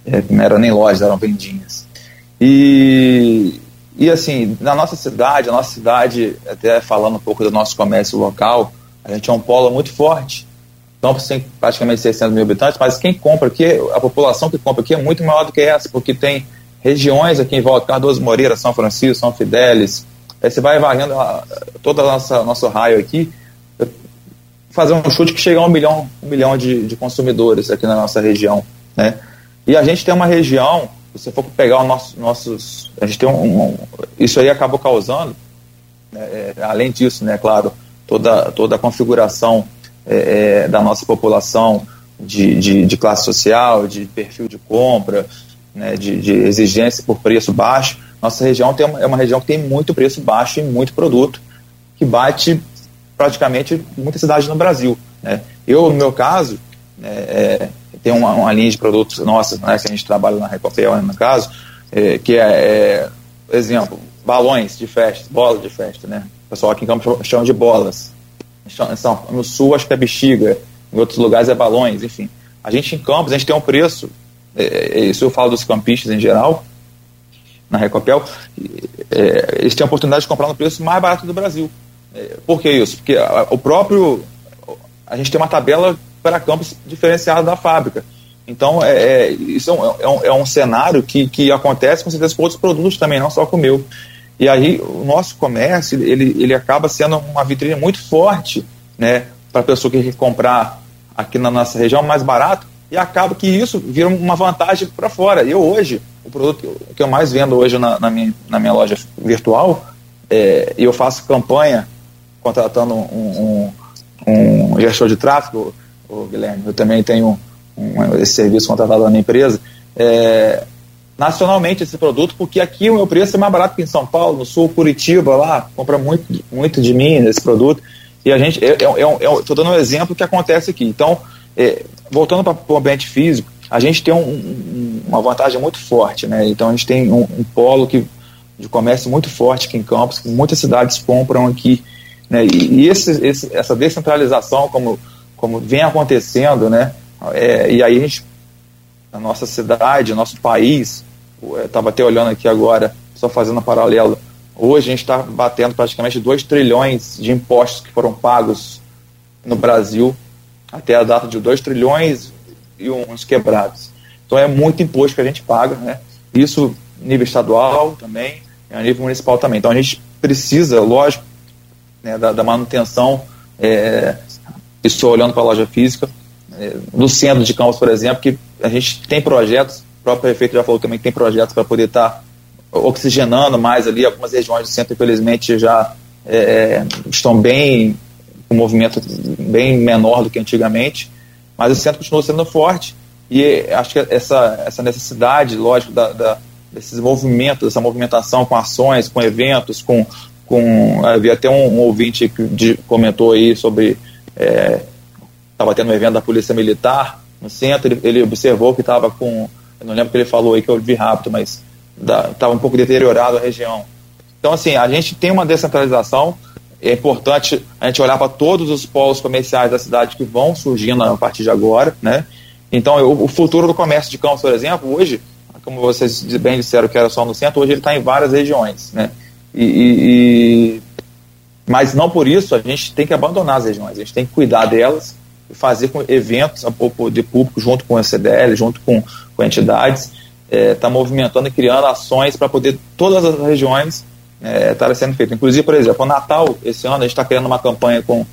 É, não eram nem lojas, eram vendinhas. E, e assim, na nossa cidade, a nossa cidade, até falando um pouco do nosso comércio local, a gente é um polo muito forte. Campos tem praticamente 600 mil habitantes, mas quem compra aqui, a população que compra aqui é muito maior do que essa, porque tem regiões aqui em volta, Cardoso Moreira, São Francisco, São Fidélis. Aí você vai varrendo todo o nosso raio aqui, fazer um chute que chega a um milhão, um milhão de, de consumidores aqui na nossa região. Né? E a gente tem uma região, se você for pegar os nosso, nossos. A gente tem um, um, Isso aí acabou causando, né, é, além disso, né, claro, toda, toda a configuração é, é, da nossa população de, de, de, classe social, de perfil de compra, né, de, de, exigência por preço baixo. Nossa região tem uma, é uma região que tem muito preço baixo e muito produto, que bate praticamente muitas cidades no Brasil. Né. Eu, no meu caso, né, é, tem uma, uma, linha de produtos nossos, né, que a gente trabalha na Recopel, no caso, é, que é, é, exemplo, balões de festa, bola de festa, né? O pessoal aqui em Campos chama de bolas. No sul acho que é bexiga, em outros lugares é balões, enfim. A gente em Campos, a gente tem um preço, é, é, isso eu falo dos campistas em geral, na Recopel, é, eles têm a oportunidade de comprar no preço mais barato do Brasil. É, por que isso? Porque a, o próprio. A gente tem uma tabela para campos diferenciada da fábrica. Então, é, é isso é um, é um, é um, cenário que, que acontece com certeza com outros produtos também, não só com o meu. E aí o nosso comércio ele, ele acaba sendo uma vitrine muito forte né, para a pessoa que quer comprar aqui na nossa região mais barato e acaba que isso vira uma vantagem para fora. Eu hoje, o produto que eu mais vendo hoje na, na minha, na minha loja virtual, é, eu faço campanha contratando um, um, um gestor de tráfego, o Guilherme, eu também tenho um, esse serviço contratado na minha empresa, é, nacionalmente esse produto, porque aqui o meu preço é mais barato que em São Paulo, no sul, Curitiba, lá, compra muito, muito de mim esse produto. E a gente, eu estou dando um exemplo que acontece aqui. Então, é, voltando para o ambiente físico, a gente tem um, um, uma vantagem muito forte, né? Então a gente tem um, um, polo que, de comércio muito forte aqui em Campos, que muitas cidades compram aqui, né? E, e esse, esse, essa descentralização, como, como vem acontecendo, né? É, e aí a gente, a nossa cidade, nosso país, estava até olhando aqui agora, só fazendo um paralelo, hoje a gente está batendo praticamente 2 trilhões de impostos que foram pagos no Brasil até a data de 2 trilhões e uns quebrados. Então é muito imposto que a gente paga, né? Isso nível estadual também, a nível municipal também. Então a gente precisa, lógico, né, da, da, manutenção, é, estou olhando para a loja física, é, no centro de Campos, por exemplo, que a gente tem projetos, próprio prefeito já falou também que tem projetos para poder estar tá oxigenando mais ali, algumas regiões do centro, infelizmente, já é, estão bem um movimento bem menor do que antigamente, mas o centro continua sendo forte e acho que essa, essa necessidade, lógico, da, da desses movimentos, essa movimentação com ações, com eventos, com, com havia até um, um ouvinte que de, comentou aí sobre estava é, tendo um evento da polícia militar no centro, ele, ele observou que estava com, eu não lembro o que ele falou aí que eu vi rápido, mas estava um pouco deteriorado a região. Então assim, a gente tem uma descentralização, é importante a gente olhar para todos os polos comerciais da cidade que vão surgindo a partir de agora, né? Então, eu, o futuro do comércio de Campos, por exemplo, hoje, como vocês bem disseram que era só no centro, hoje ele está em várias regiões, né? E, e, mas não por isso a gente tem que abandonar as regiões, a gente tem que cuidar delas e fazer com eventos poder público junto com a CDL, junto com, com entidades, está é, tá movimentando e criando ações para poder todas as regiões é, estar sendo feito. Inclusive, por exemplo, o Natal, esse ano, a gente está criando uma campanha com,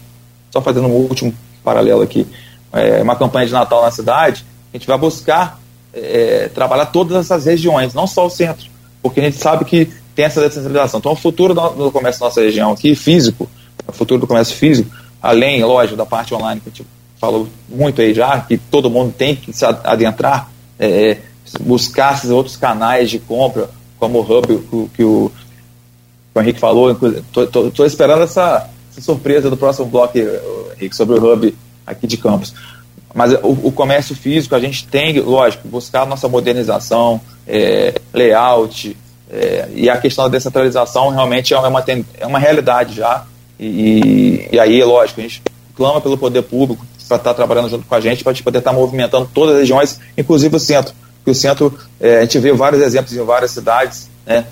só fazendo um último paralelo aqui, é, uma campanha de Natal na cidade, a gente vai buscar é, trabalhar todas essas regiões, não só o centro, porque a gente sabe que tem essa descentralização. Então, o futuro do comércio da nossa região aqui, físico, o futuro do comércio físico, além, lógico, da parte online que a gente falou muito aí já, que todo mundo tem que se adentrar, é, buscar esses outros canais de compra, como o Hub que, que o o Henrique falou, estou esperando essa, essa, surpresa do próximo bloco, Henrique, sobre o Hub aqui de Campos. Mas o, o, comércio físico, a gente tem, lógico, buscar a nossa modernização, é, layout, é, e a questão da descentralização realmente é uma, é uma realidade já. E, e aí, lógico, a gente clama pelo poder público para estar tá trabalhando junto com a gente, para poder estar tá movimentando todas as regiões, inclusive o centro. Porque o centro, é, a gente vê vários exemplos em várias cidades né,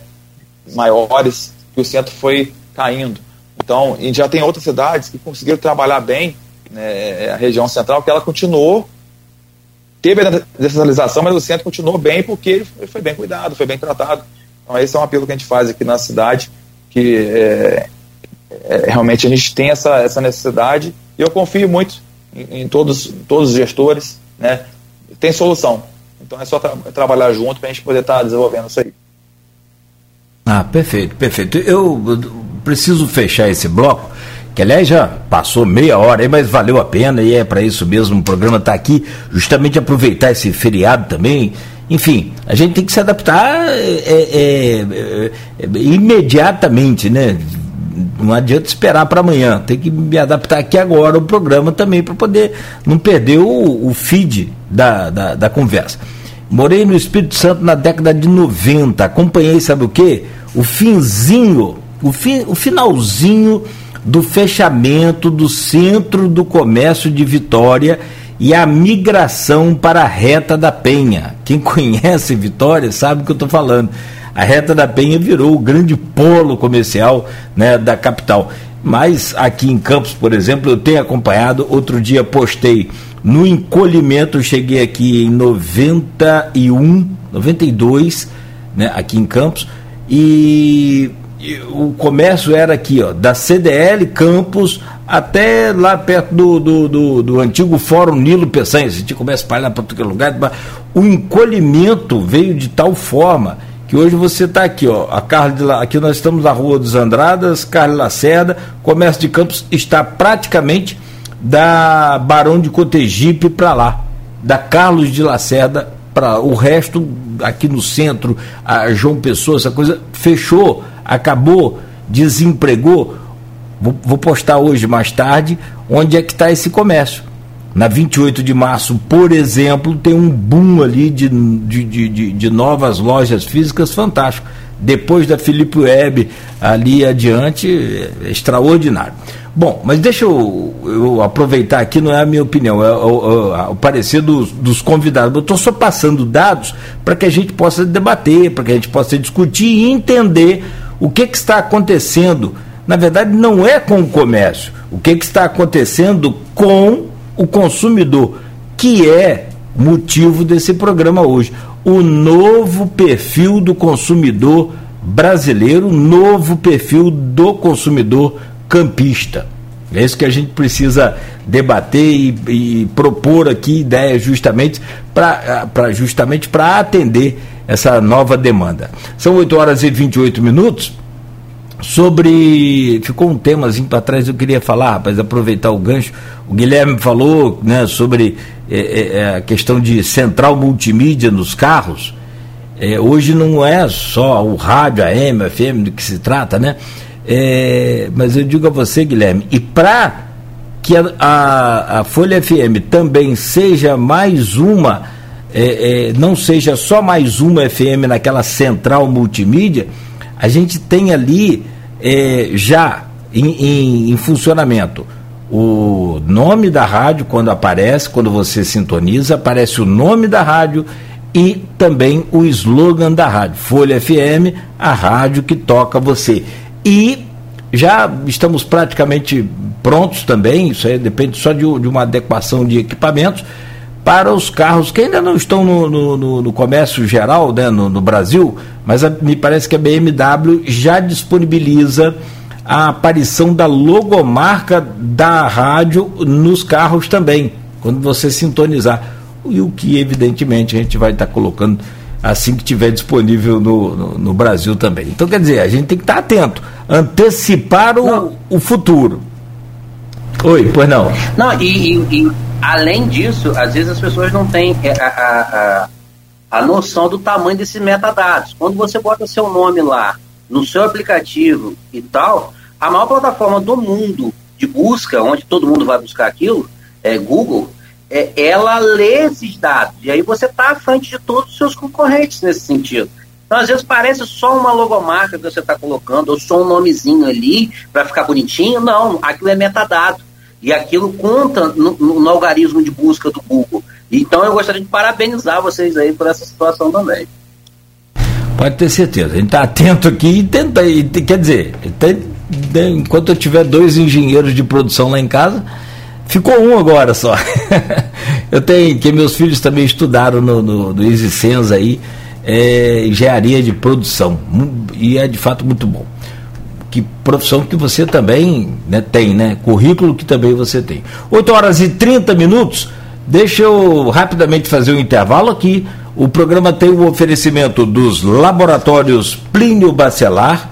maiores, que o centro foi caindo. Então, e já tem outras cidades que conseguiram trabalhar bem né, a região central, que ela continuou, teve a descentralização, mas o centro continuou bem porque ele foi bem cuidado, foi bem tratado. Então, esse é um apelo que a gente faz aqui na cidade, que é, é, realmente a gente tem essa, essa necessidade e eu confio muito em, todos, todos os gestores, né? Tem solução. Então é só tra trabalhar junto para a gente poder estar tá desenvolvendo isso aí. Ah, perfeito, perfeito. Eu preciso fechar esse bloco, que aliás já passou meia hora aí, mas valeu a pena e é para isso mesmo. O programa está aqui, justamente aproveitar esse feriado também. Enfim, a gente tem que se adaptar é, é, é, é imediatamente, né? Não adianta esperar para amanhã, tem que me adaptar aqui agora o programa também para poder não perder o, o feed da, da, da conversa. Morei no Espírito Santo na década de 90. Acompanhei, sabe o quê? O finzinho, o, fi, o finalzinho do fechamento do centro do comércio de Vitória e a migração para a Reta da Penha. Quem (laughs) conhece Vitória sabe o que eu estou falando. A Reta da Penha virou o grande polo comercial né, da capital. Mas aqui em Campos, por exemplo, eu tenho acompanhado. Outro dia postei no encolhimento, cheguei aqui em 91, 92, né, aqui em Campos, e, o comércio era aqui, ó, da CDL Campos até lá perto do, do, do, do antigo Fórum Nilo Peçanha, a gente começa a espalhar para todo lugar, o encolhimento veio de tal forma que hoje você está aqui, ó, a Carlos aqui nós estamos na Rua dos Andradas, Carlos Lacerda, comércio de Campos está praticamente da Barão de Cotegipe para lá, da Carlos de Lacerda para o resto aqui no centro, a João Pessoa, essa coisa fechou, acabou, desempregou. Vou, vou postar hoje mais tarde onde é que está esse comércio. Na 28 de março, por exemplo, tem um boom ali de, de, de, de novas lojas físicas fantástico. Depois da Felipe Web ali adiante, é extraordinário. Bom, mas deixa eu, eu, aproveitar aqui, não é a minha opinião, é o, é o parecer dos, dos, convidados. Eu estou só passando dados para que a gente possa debater, para que a gente possa discutir e entender o que, que está acontecendo. Na verdade, não é com o comércio, o que, que está acontecendo com o consumidor, que é motivo desse programa hoje. O novo perfil do consumidor brasileiro, novo perfil do consumidor campista. É isso que a gente precisa debater e, e propor aqui ideias justamente para justamente para atender essa nova demanda. São 8 horas e 28 minutos sobre. Ficou um temazinho para trás, eu queria falar, rapaz, aproveitar o gancho. O Guilherme falou né, sobre é, é, é, a questão de central multimídia nos carros. É, hoje não é só o rádio, a FM do que se trata, né? É, mas eu digo a você, Guilherme, e para que a, a, a, Folha FM também seja mais uma, é, não seja só mais uma FM naquela central multimídia, a gente tem ali é, já em, em, em, funcionamento o nome da rádio quando aparece, quando você sintoniza, aparece o nome da rádio e também o slogan da rádio. Folha FM, a rádio que toca você. E já estamos praticamente prontos também, isso aí depende só de, de uma adequação de equipamentos para os carros que ainda não estão no, no, no comércio geral né, no, no Brasil, mas a, me parece que a BMW já disponibiliza a aparição da logomarca da rádio nos carros também, quando você sintonizar. E o que, evidentemente, a gente vai estar colocando assim que tiver disponível no, no, no, Brasil também. Então, quer dizer, a gente tem que estar atento, antecipar o, o futuro. Oi, pois não. Não, e, e, e além disso, às vezes as pessoas não têm é, a, a, a, a noção do tamanho desses metadados. Quando você bota seu nome lá no seu aplicativo e tal, a maior plataforma do mundo de busca, onde todo mundo vai buscar aquilo, é Google, é, ela lê esses dados. E aí você está à frente de todos os seus concorrentes nesse sentido. Então, às vezes, parece só uma logomarca que você está colocando, ou só um nomezinho ali para ficar bonitinho. Não, aquilo é metadado. E aquilo conta no, no, algarismo de busca do Google. Então eu gostaria de parabenizar vocês aí por essa situação também. Pode ter certeza. A gente está atento aqui e tenta. E, quer dizer, tem, enquanto eu tiver dois engenheiros de produção lá em casa, ficou um agora só. (laughs) eu tenho que meus filhos também estudaram no, no, no Easy Sense aí, é, engenharia de produção. E é de fato muito bom que profissão que você também né, tem, né? Currículo que também você tem. 8 horas e 30 minutos. Deixa eu rapidamente fazer um intervalo aqui. O programa tem o oferecimento dos laboratórios Plínio Bacelar,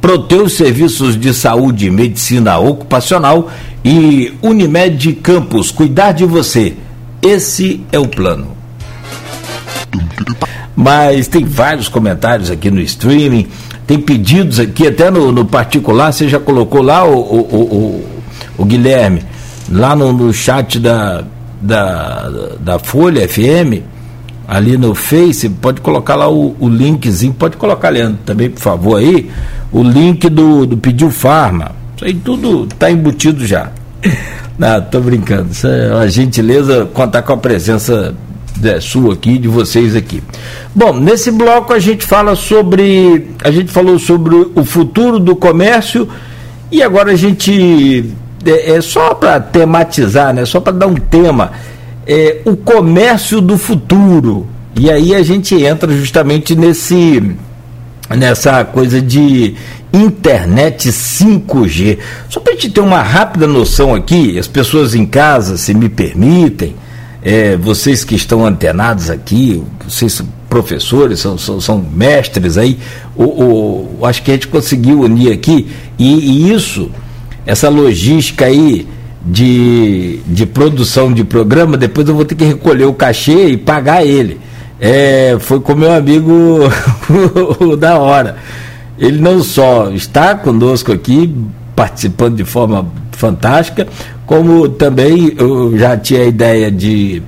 Proteus Serviços de Saúde e Medicina Ocupacional e Unimed Campos. Cuidar de você. Esse é o plano. Mas tem vários comentários aqui no streaming. Tem pedidos aqui, até no, no particular, você já colocou lá, o, o, o, o Guilherme, lá no, no chat da, da, da Folha FM, ali no Face, pode colocar lá o, o linkzinho, pode colocar, Leandro, também, por favor, aí, o link do, do Pediu Farma. Isso aí tudo está embutido já. Não, (laughs) tô brincando. Isso é uma gentileza contar com a presença é, sua aqui, de vocês aqui. Bom, nesse bloco a gente fala sobre. A gente falou sobre o futuro do comércio e agora a gente. É, é só para tematizar, né? Só para dar um tema. É, o comércio do futuro. E aí a gente entra justamente nesse nessa coisa de internet 5G. Só para a gente ter uma rápida noção aqui, as pessoas em casa, se me permitem, é, vocês que estão antenados aqui, vocês são professores, são, são, são mestres aí, o, o, acho que a gente conseguiu unir aqui, e, e isso, essa logística aí de, de produção de programa, depois eu vou ter que recolher o cachê e pagar ele. É, foi com meu amigo (laughs) da hora. Ele não só está conosco aqui, participando de forma fantástica, como também eu já tinha a ideia de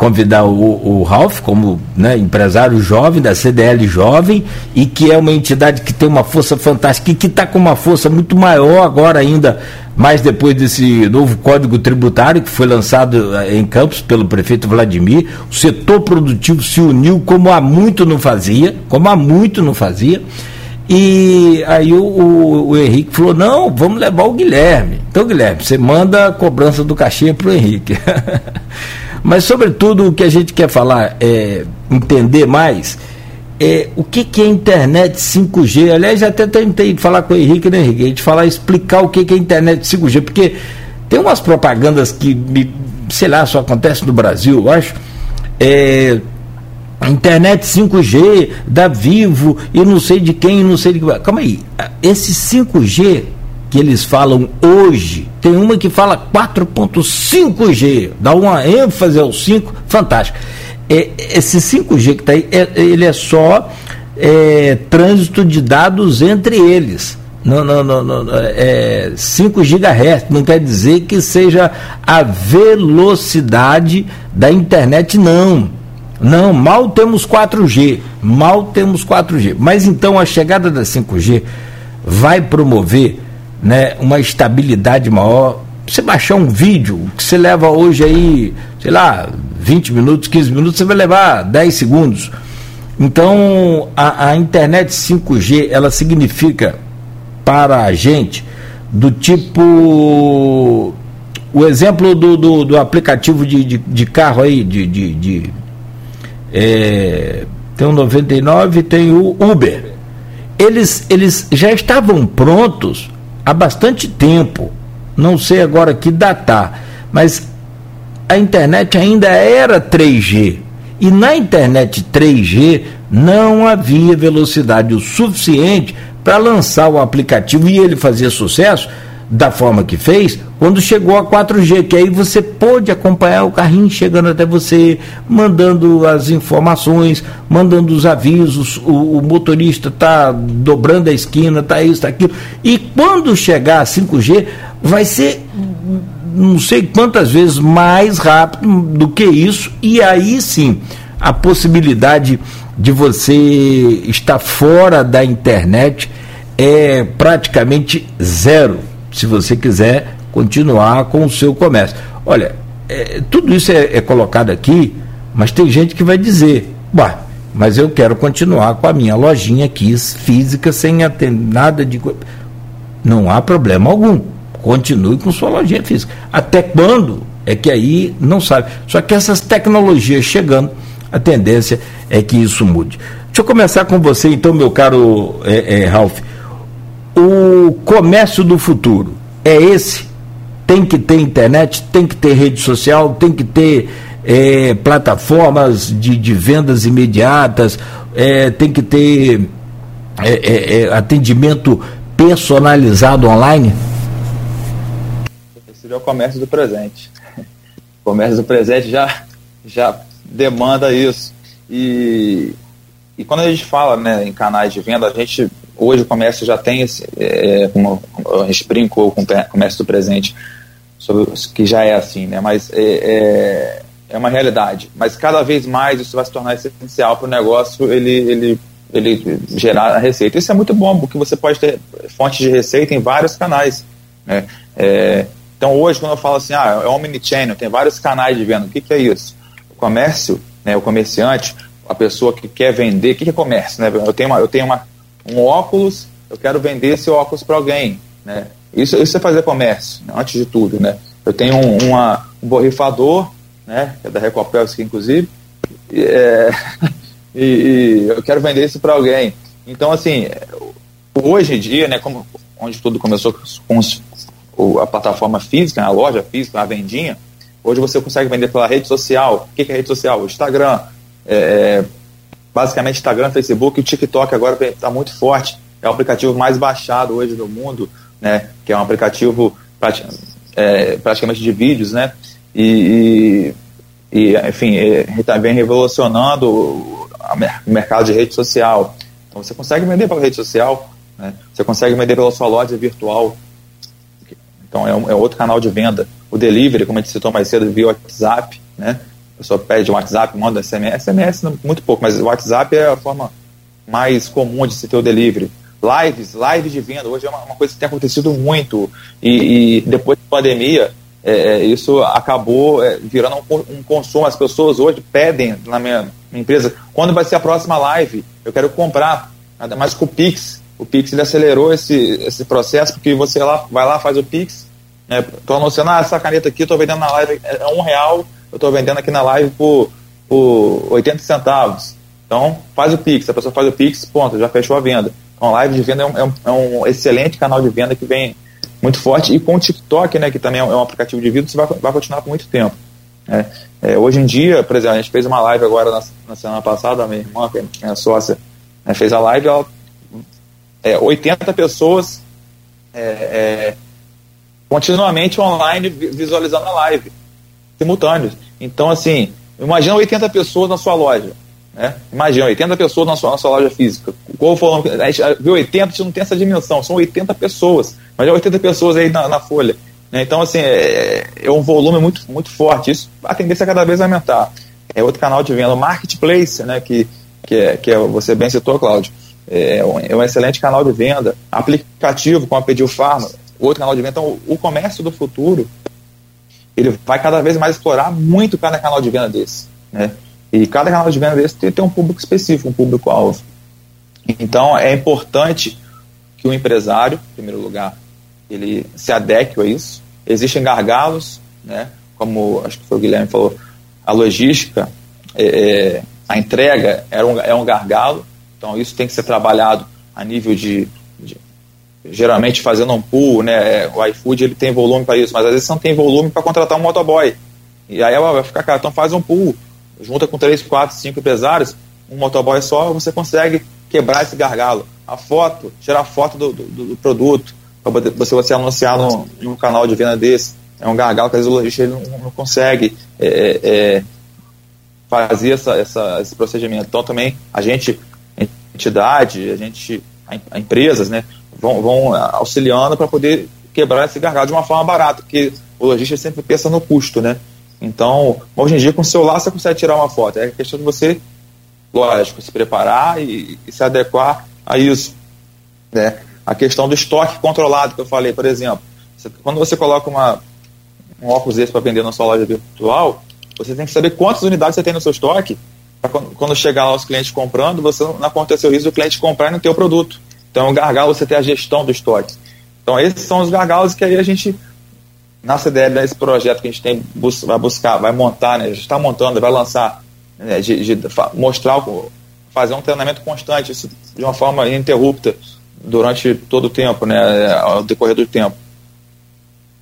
convidar o, o Ralph como né, empresário jovem da CDL Jovem e que é uma entidade que tem uma força fantástica e que está com uma força muito maior agora ainda, mais depois desse novo Código Tributário que foi lançado eh, em Campos pelo prefeito Vladimir. O setor produtivo se uniu como há muito não fazia, como há muito não fazia. E aí o, o, o, Henrique falou, não, vamos levar o Guilherme. Então, Guilherme, você manda a cobrança do cachê para o Henrique. (laughs) Mas, sobretudo, o que a gente quer falar é entender mais é o que, que é internet 5G. Aliás, até tentei falar com o Henrique, né, Henrique? A gente falar, explicar o que, que é internet 5G, porque tem umas propagandas que, me, sei lá, só acontece no Brasil, eu acho. É, internet 5G da Vivo e não sei de quem, não sei de que. Calma aí, esse 5G que eles falam hoje, tem uma que fala 4.5G, dá uma ênfase ao 5, fantástico. É, esse 5G que está aí, é, ele é só é, trânsito de dados entre eles. Não, não, não, não, é 5 GHz, não quer dizer que seja a velocidade da internet, não. Não, mal temos 4G, mal temos 4G. Mas então a chegada da 5G vai promover né, uma estabilidade maior. Você baixar um vídeo que você leva hoje aí, sei lá, 20 minutos, 15 minutos, você vai levar 10 segundos. Então, a, a internet 5G, ela significa para a gente do tipo. O exemplo do, do, do aplicativo de, de, de, carro aí, de. de, de é, tem o 99 tem o Uber. Eles, eles já estavam prontos há bastante tempo. Não sei agora que datar, mas a internet ainda era 3G. E na internet 3G não havia velocidade o suficiente para lançar o aplicativo e ele fazer sucesso da forma que fez, quando chegou a 4G, que aí você pôde acompanhar o carrinho chegando até você, mandando as informações, mandando os avisos, o, o motorista está dobrando a esquina, está isso, está aquilo. E quando chegar a 5G, vai ser não sei quantas vezes mais rápido do que isso, e aí sim a possibilidade de você estar fora da internet é praticamente zero se você quiser continuar com o seu comércio. Olha, é, tudo isso é, é, colocado aqui, mas tem gente que vai dizer, mas eu quero continuar com a minha lojinha aqui física sem nada de. Não há problema algum. Continue com sua lojinha física. Até quando? É que aí não sabe. Só que essas tecnologias chegando, a tendência é que isso mude. Deixa eu começar com você, então, meu caro é, é, Ralph o comércio do futuro é esse? Tem que ter internet, tem que ter rede social, tem que ter é, plataformas de, de, vendas imediatas, é, tem que ter é, é, é atendimento personalizado online? É o comércio do presente. O comércio do presente já, já demanda isso. E, e quando a gente fala né, em canais de venda, a gente hoje o comércio já tem esse, é, como a gente brincou com o comércio do presente, sobre, que já é assim, né? Mas é, é, é, uma realidade. Mas cada vez mais isso vai se tornar essencial para o negócio ele, ele, ele gerar a receita. Isso é muito bom, porque você pode ter fontes de receita em vários canais. Né? É, então hoje, quando eu falo assim, ah, é omnichannel, tem vários canais de venda, o que, que é isso? O comércio, né, o comerciante, a pessoa que quer vender, o que, que é comércio? Né? Eu tenho uma, eu tenho uma um óculos, eu quero vender esse óculos para alguém, né? Isso, isso é fazer comércio, né? antes de tudo, né? Eu tenho um, uma, um borrifador, né? Que é da Recopelski, inclusive, e, é, (laughs) e, e, eu quero vender isso para alguém. Então, assim, hoje em dia, né? Como, onde tudo começou com a plataforma física, a loja física, a vendinha, hoje você consegue vender pela rede social. O que é rede social? O Instagram, é, basicamente Instagram, Facebook e TikTok agora está muito forte. É o aplicativo mais baixado hoje no mundo, né? Que é um aplicativo é, praticamente de vídeos, né? E, e, e enfim, está bem revolucionando o, o mercado de rede social. Então você consegue vender pela rede social, né? Você consegue vender pela sua loja virtual. Então é, um, é outro canal de venda. O delivery, como a gente citou mais cedo, via WhatsApp, né? Pessoa pede um WhatsApp, manda SMS. SMS muito pouco, mas o WhatsApp é a forma mais comum de se ter o delivery. Lives, lives de venda, hoje é uma, uma coisa que tem acontecido muito. E, e depois da pandemia, é, é, isso acabou é, virando um, um, consumo. As pessoas hoje pedem na minha, minha, empresa quando vai ser a próxima live. Eu quero comprar, nada mais com o Pix. O Pix ele acelerou esse, esse processo porque você lá, vai lá, faz o Pix. Né, anunciando, ah, essa caneta aqui estou vendendo na live é, é um real, eu estou vendendo aqui na live por, por 80 centavos. Então, faz o Pix, a pessoa faz o Pix, ponto, já fechou a venda. Então, a live de venda é um, é um, é um excelente canal de venda que vem muito forte. E com o TikTok, né, que também é um aplicativo de vídeo, você vai, vai continuar por muito tempo. É, é, hoje em dia, por exemplo, a gente fez uma live agora na, na semana passada, a minha irmã, que é minha sócia, né, fez a live, ela, é, 80 pessoas é, é, continuamente online visualizando a live, simultâneos. Então, assim, imagina 80 pessoas na sua loja. Né? Imagina, 80 pessoas na sua, na sua loja física. Qual falando, a gente viu 80, a gente não tem essa dimensão, são 80 pessoas, mas é 80 pessoas aí na, na folha. Né? Então, assim, é, é, um volume muito, muito forte. Isso, a tendência é cada vez aumentar. É outro canal de venda, o Marketplace, né, que, que, é, que é, você bem citou, Cláudio. É um, é um excelente canal de venda. Aplicativo, como a Pediu Farma, outro canal de venda. Então, o comércio do futuro, ele vai cada vez mais explorar muito cada canal de venda desse. Né? E cada canal de venda desse tem, tem um público específico, um público-alvo. Então, é importante que o empresário, em primeiro lugar, ele se adeque a isso. Existem gargalos, né? como acho que foi o Guilherme falou, a logística, é, é, a entrega era um, é um gargalo, então isso tem que ser trabalhado a nível de geralmente fazendo um pool, né? O iFood ele tem volume para isso, mas às vezes não tem volume para contratar um motoboy. E aí vai ficar caro, então faz um pool junta com três, quatro, cinco empresários, um motoboy só, você consegue quebrar esse gargalo. A foto, tirar foto do, do, do produto, para você, você anunciar no, no canal de venda desse. É um gargalo que às vezes o lojista não, não consegue é, é, é, fazer essa, essa, esse procedimento. Então também a gente, entidade, a gente, a, a empresas, né, vão, vão auxiliando para poder quebrar esse gargalo de uma forma barata, porque o lojista sempre pensa no custo, né? Então, hoje em dia, com o celular você consegue tirar uma foto. É questão de você, lógico, se preparar e, e se adequar a isso. Né? A questão do estoque controlado que eu falei, por exemplo, você, quando você coloca uma, um óculos desse para vender na sua loja virtual, você tem que saber quantas unidades você tem no seu estoque, para quando, quando, chegar lá os clientes comprando, você não acontecer o risco do cliente comprar e não ter o produto. Então é um gargalo você ter a gestão do estoque. Então esses são os gargalos que aí a gente na CDL, nesse projeto que a gente tem, bus vai buscar, vai montar, né, gente está montando, vai lançar, né, de, de, mostrar, fazer um treinamento constante, isso de uma forma ininterrupta, durante todo o tempo, né, ao decorrer do tempo.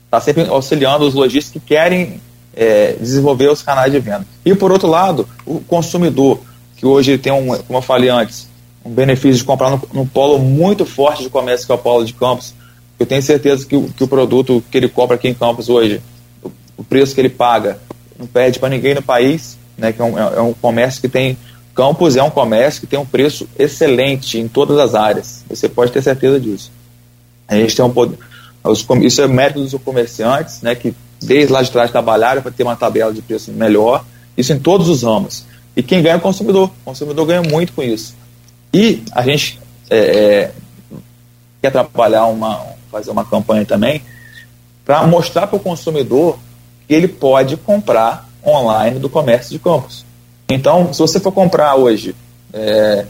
Está sempre auxiliando os lojistas que querem é, desenvolver os canais de venda. E, por outro lado, o consumidor, que hoje tem, um, como eu falei antes, um benefício de comprar num, polo muito forte de comércio, que é o polo de campos, eu tenho certeza que que o produto que ele compra aqui em Campos hoje, o, o preço que ele paga, não pede para ninguém no país, né, que é um, é um comércio que tem. Campos é um comércio que tem um preço excelente em todas as áreas. Você pode ter certeza disso. A gente tem um poder. Isso é mérito dos comerciantes, né, que desde lá de trás trabalharam para ter uma tabela de preço melhor. Isso em todos os ramos. E quem ganha é o consumidor. O consumidor ganha muito com isso. E a gente é, é, quer trabalhar uma, fazer uma campanha também, para mostrar para o consumidor que ele pode comprar online do comércio de campos. Então, se você for comprar hoje, é,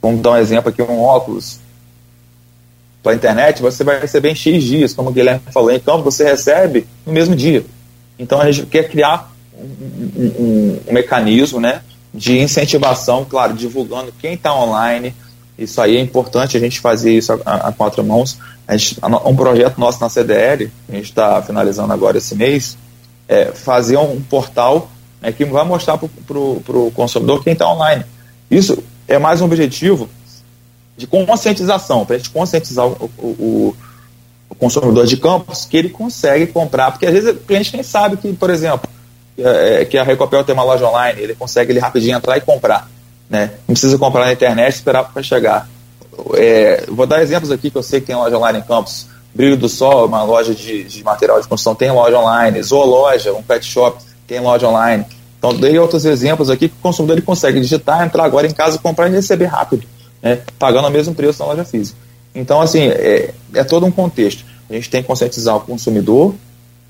vamos dar um exemplo aqui, um óculos pela internet, você vai receber em X dias, como o Guilherme falou. Então, você recebe no mesmo dia. Então, a gente quer criar um, um, um mecanismo né, de incentivação, claro, divulgando quem está online. Isso aí é importante a gente fazer isso a, a quatro mãos, a gente, um projeto nosso na CDL, a gente está finalizando agora esse mês, é fazer um portal né, que vai mostrar para o consumidor quem está online. Isso é mais um objetivo de conscientização, para a gente conscientizar o, o, o, consumidor de campos que ele consegue comprar, porque às vezes o cliente nem sabe que, por exemplo, é, que a Recopel tem uma loja online, ele consegue ele rapidinho entrar e comprar. Né? Não precisa comprar na internet e esperar para chegar. É, vou dar exemplos aqui que eu sei que tem loja online em Campos. Brilho do Sol, uma loja de, de material de construção, tem loja online. Zoologia, um pet shop, tem loja online. Então, dei outros exemplos aqui que o consumidor ele consegue digitar, entrar agora em casa, comprar e receber rápido, né, pagando o mesmo preço na loja física. Então, assim, é, é todo um contexto. A gente tem que conscientizar o consumidor,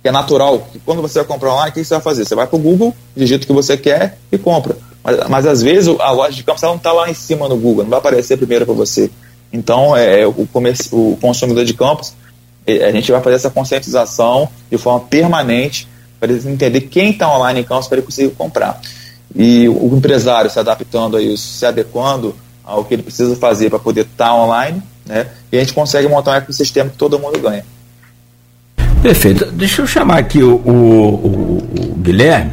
que é natural, que quando você vai comprar online, o que você vai fazer? Você vai para o Google, digita o que você quer e compra. Mas, mas às vezes a loja de campos não está lá em cima no Google, não vai aparecer primeiro para você. Então, é, o, o consumidor de campos, é, a gente vai fazer essa conscientização de forma permanente para ele entender quem está online em campos para ele conseguir comprar. E o empresário se adaptando a isso, se adequando ao que ele precisa fazer para poder estar tá online, né? E a gente consegue montar um ecossistema que todo mundo ganha. Perfeito. Deixa eu chamar aqui o, o, o, o Guilherme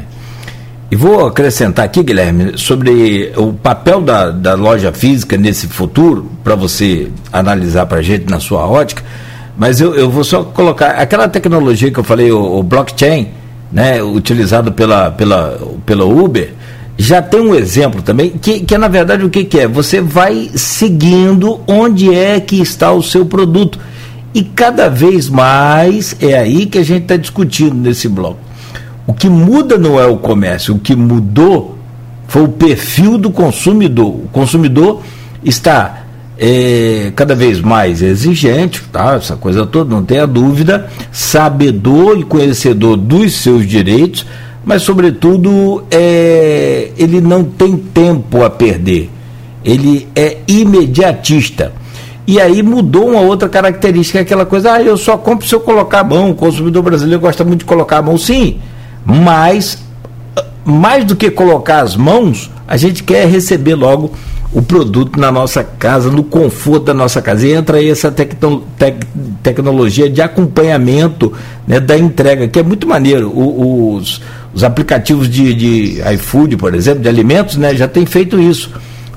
e vou acrescentar aqui, Guilherme, sobre o papel da, da loja física nesse futuro, para você analisar para a gente na sua ótica. Mas eu, eu vou só colocar aquela tecnologia que eu falei, o, o blockchain, né, utilizado pela, pela, pela Uber, já tem um exemplo também, que, que é na verdade o que, que é? Você vai seguindo onde é que está o seu produto. E cada vez mais é aí que a gente está discutindo nesse bloco. O que muda não é o comércio, o que mudou foi o perfil do consumidor. O consumidor está é, cada vez mais exigente, tá? essa coisa toda, não tenha dúvida, sabedor e conhecedor dos seus direitos, mas, sobretudo, é, ele não tem tempo a perder. Ele é imediatista. E aí mudou uma outra característica, aquela coisa, ah, eu só compro se eu colocar a mão. O consumidor brasileiro gosta muito de colocar a mão, sim, mas mais do que colocar as mãos, a gente quer receber logo o produto na nossa casa, no conforto da nossa casa. E entra aí essa tec, tecnologia de acompanhamento né, da entrega, que é muito maneiro. O, os, os aplicativos de, de iFood, por exemplo, de alimentos, né, já tem feito isso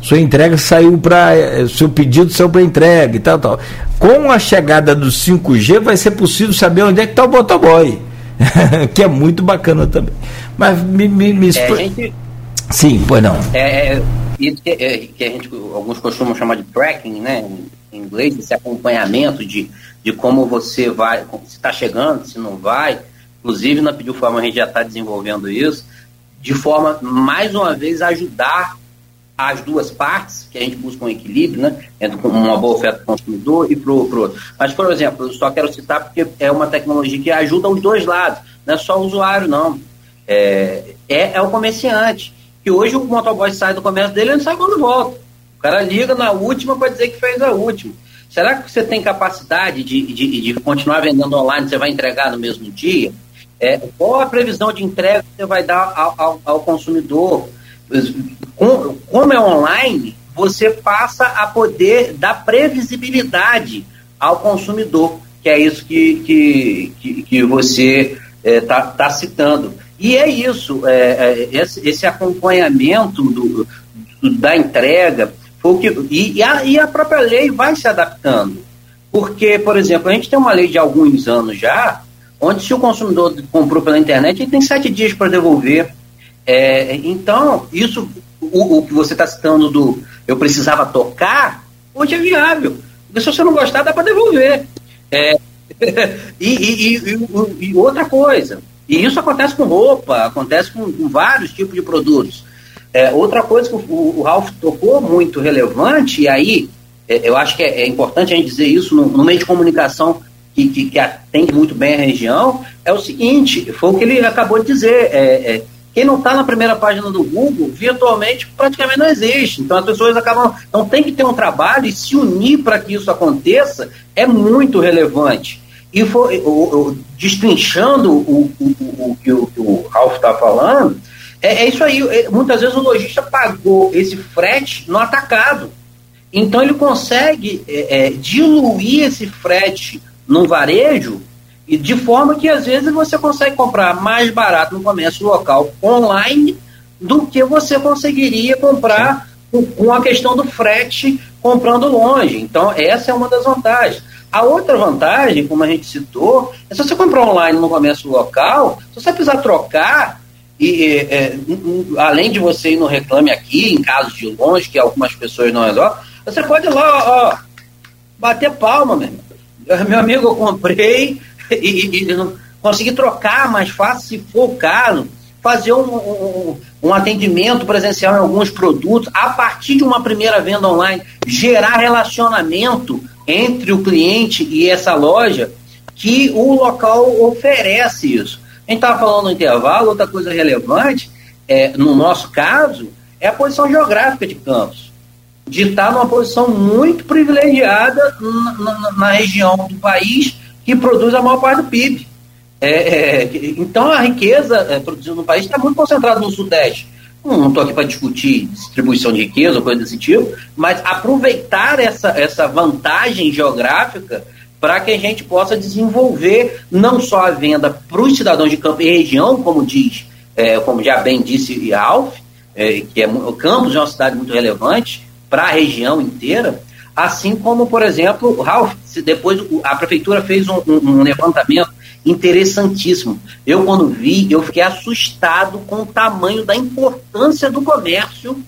sua entrega saiu para. Eh, seu pedido saiu para entrega e tal, tal. Com a chegada do 5G vai ser possível saber onde é que está o motoboy. (laughs) que é muito bacana também. Mas me. me, me... É, gente... Sim, pois não. É, é isso que, é, que, a gente, alguns costumam chamar de tracking, né? Em inglês, esse acompanhamento de, de como você vai, se está chegando, se não vai. Inclusive, na Pediu Forma a gente já está desenvolvendo isso, de forma, mais uma vez, ajudar as duas partes, que a gente busca um equilíbrio, né, entre uma boa oferta para o consumidor e para o outro. Mas, por exemplo, eu só quero citar porque é uma tecnologia que ajuda os dois lados, não é só o usuário, não. É, é, é o comerciante, que hoje o motoboy sai do comércio dele e não sai quando volta. O cara liga na última para dizer que fez a última. Será que você tem capacidade de, de, de continuar vendendo online, você vai entregar no mesmo dia? É, qual a previsão de entrega que você vai dar ao, ao, ao consumidor? Como é online, você passa a poder dar previsibilidade ao consumidor, que é isso que, que, que, que você está é, tá, citando. E é isso, é, é, esse, esse, acompanhamento do, do, da entrega, foi que, e, e, a, e a própria lei vai se adaptando. Porque, por exemplo, a gente tem uma lei de alguns anos já, onde se o consumidor comprou pela internet, ele tem sete dias para devolver. É, então, isso, o, o que você está citando do eu precisava tocar, hoje é viável. Porque se você não gostar, dá para devolver. É, (laughs) e, e, e, e, outra coisa, e isso acontece com roupa, acontece com, com vários tipos de produtos. É, outra coisa que o, o, Ralph tocou muito relevante, e aí é, eu acho que é, é, importante a gente dizer isso no, no meio de comunicação que, que, que, atende muito bem a região, é o seguinte, foi o que ele acabou de dizer. Quem não está na primeira página do Google, virtualmente praticamente não existe. Então as pessoas acabam. Então tem que ter um trabalho e se unir para que isso aconteça é muito relevante. E foi, o, o, destrinchando o, o, que o, o Ralph está falando, é, é, isso aí. É, muitas vezes o lojista pagou esse frete no atacado. Então ele consegue é, é diluir esse frete no varejo e de forma que às vezes você consegue comprar mais barato no comércio local online do que você conseguiria comprar com, a questão do frete comprando longe. Então, essa é uma das vantagens. A outra vantagem, como a gente citou, é se você comprar online no comércio local, se você precisar trocar, e é, além de você ir no reclame aqui, em casos de longe, que algumas pessoas não resolvem, você pode ir lá, ó, bater palma, mesmo Meu amigo, eu comprei e, e não consegui trocar mais fácil, se for o caso, fazer um, um, um, atendimento presencial em alguns produtos, a partir de uma primeira venda online, gerar relacionamento entre o cliente e essa loja, que o local oferece isso. A gente estava falando no intervalo, outra coisa relevante, é, no nosso caso, é a posição geográfica de Campos. De estar numa posição muito privilegiada na, na, na região do país que produz a maior parte do PIB. É, é, então a riqueza é, produzida no país está muito concentrada no Sudeste. Não estou aqui para discutir distribuição de riqueza ou coisa desse tipo, mas aproveitar essa, essa vantagem geográfica para que a gente possa desenvolver não só a venda para os cidadãos de campo e região, como diz, é, como já bem disse Alf, é, que é o Campos é uma cidade muito relevante para a região inteira, assim como, por exemplo, Ralph, depois a prefeitura fez um, um, levantamento interessantíssimo. Eu, quando vi, eu fiquei assustado com o tamanho da importância do comércio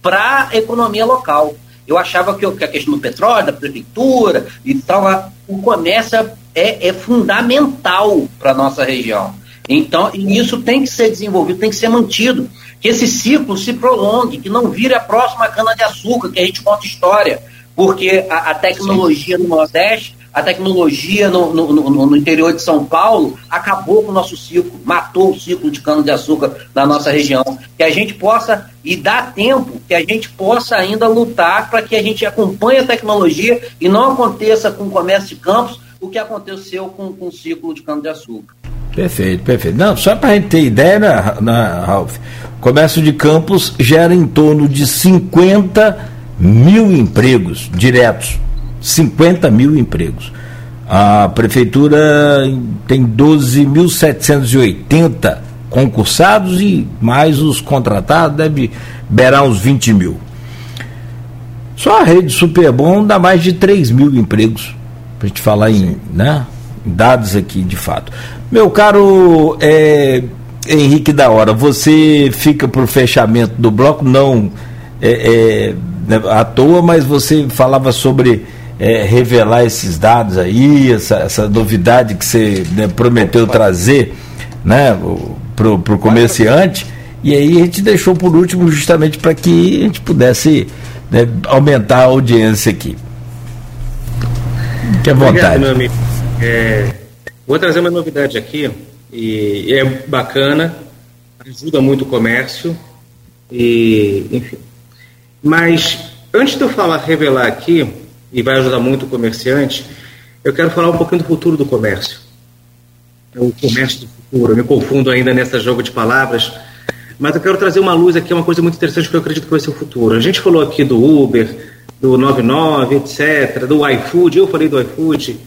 para a economia local. Eu achava que, a questão do petróleo, da prefeitura e tal, o comércio é, é fundamental para a nossa região. Então, isso tem que ser desenvolvido, tem que ser mantido. Que esse ciclo se prolongue, que não vire a próxima cana-de-açúcar, que a gente conta história. Porque a, a tecnologia Sim. no Nordeste a tecnologia no, no, no, no, interior de São Paulo acabou com o nosso ciclo, matou o ciclo de cana-de-açúcar na nossa região. Que a gente possa, e dá tempo, que a gente possa ainda lutar para que a gente acompanhe a tecnologia e não aconteça com o comércio de campos o que aconteceu com, com o ciclo de cana-de-açúcar. Perfeito, perfeito. Não, só para a gente ter ideia, né, né, Ralf? Comércio de campos gera em torno de 50 mil empregos diretos 50 mil empregos. A prefeitura tem 12.780 concursados e mais os contratados deve beirar uns 20 mil. Só a rede Superbom dá mais de 3 mil empregos, para a gente falar em, né, em dados aqui de fato. Meu caro é, Henrique da Hora, você fica para o fechamento do bloco, não é, é, né, à toa, mas você falava sobre é, revelar esses dados aí, essa, essa novidade que você né, prometeu trazer né, para o comerciante. E aí a gente deixou por último justamente para que a gente pudesse né, aumentar a audiência aqui. Fique à vontade. Obrigado, meu amigo. É, vou trazer uma novidade aqui, e é bacana, ajuda muito o comércio, e enfim. Mas antes de eu falar, revelar aqui, e vai ajudar muito o comerciante, eu quero falar um pouquinho do futuro do comércio. O comércio do futuro. Eu me confundo ainda nesse jogo de palavras, mas eu quero trazer uma luz aqui, uma coisa muito interessante que eu acredito que vai ser o futuro. A gente falou aqui do Uber, do 99, etc., do iFood, eu falei do iFood,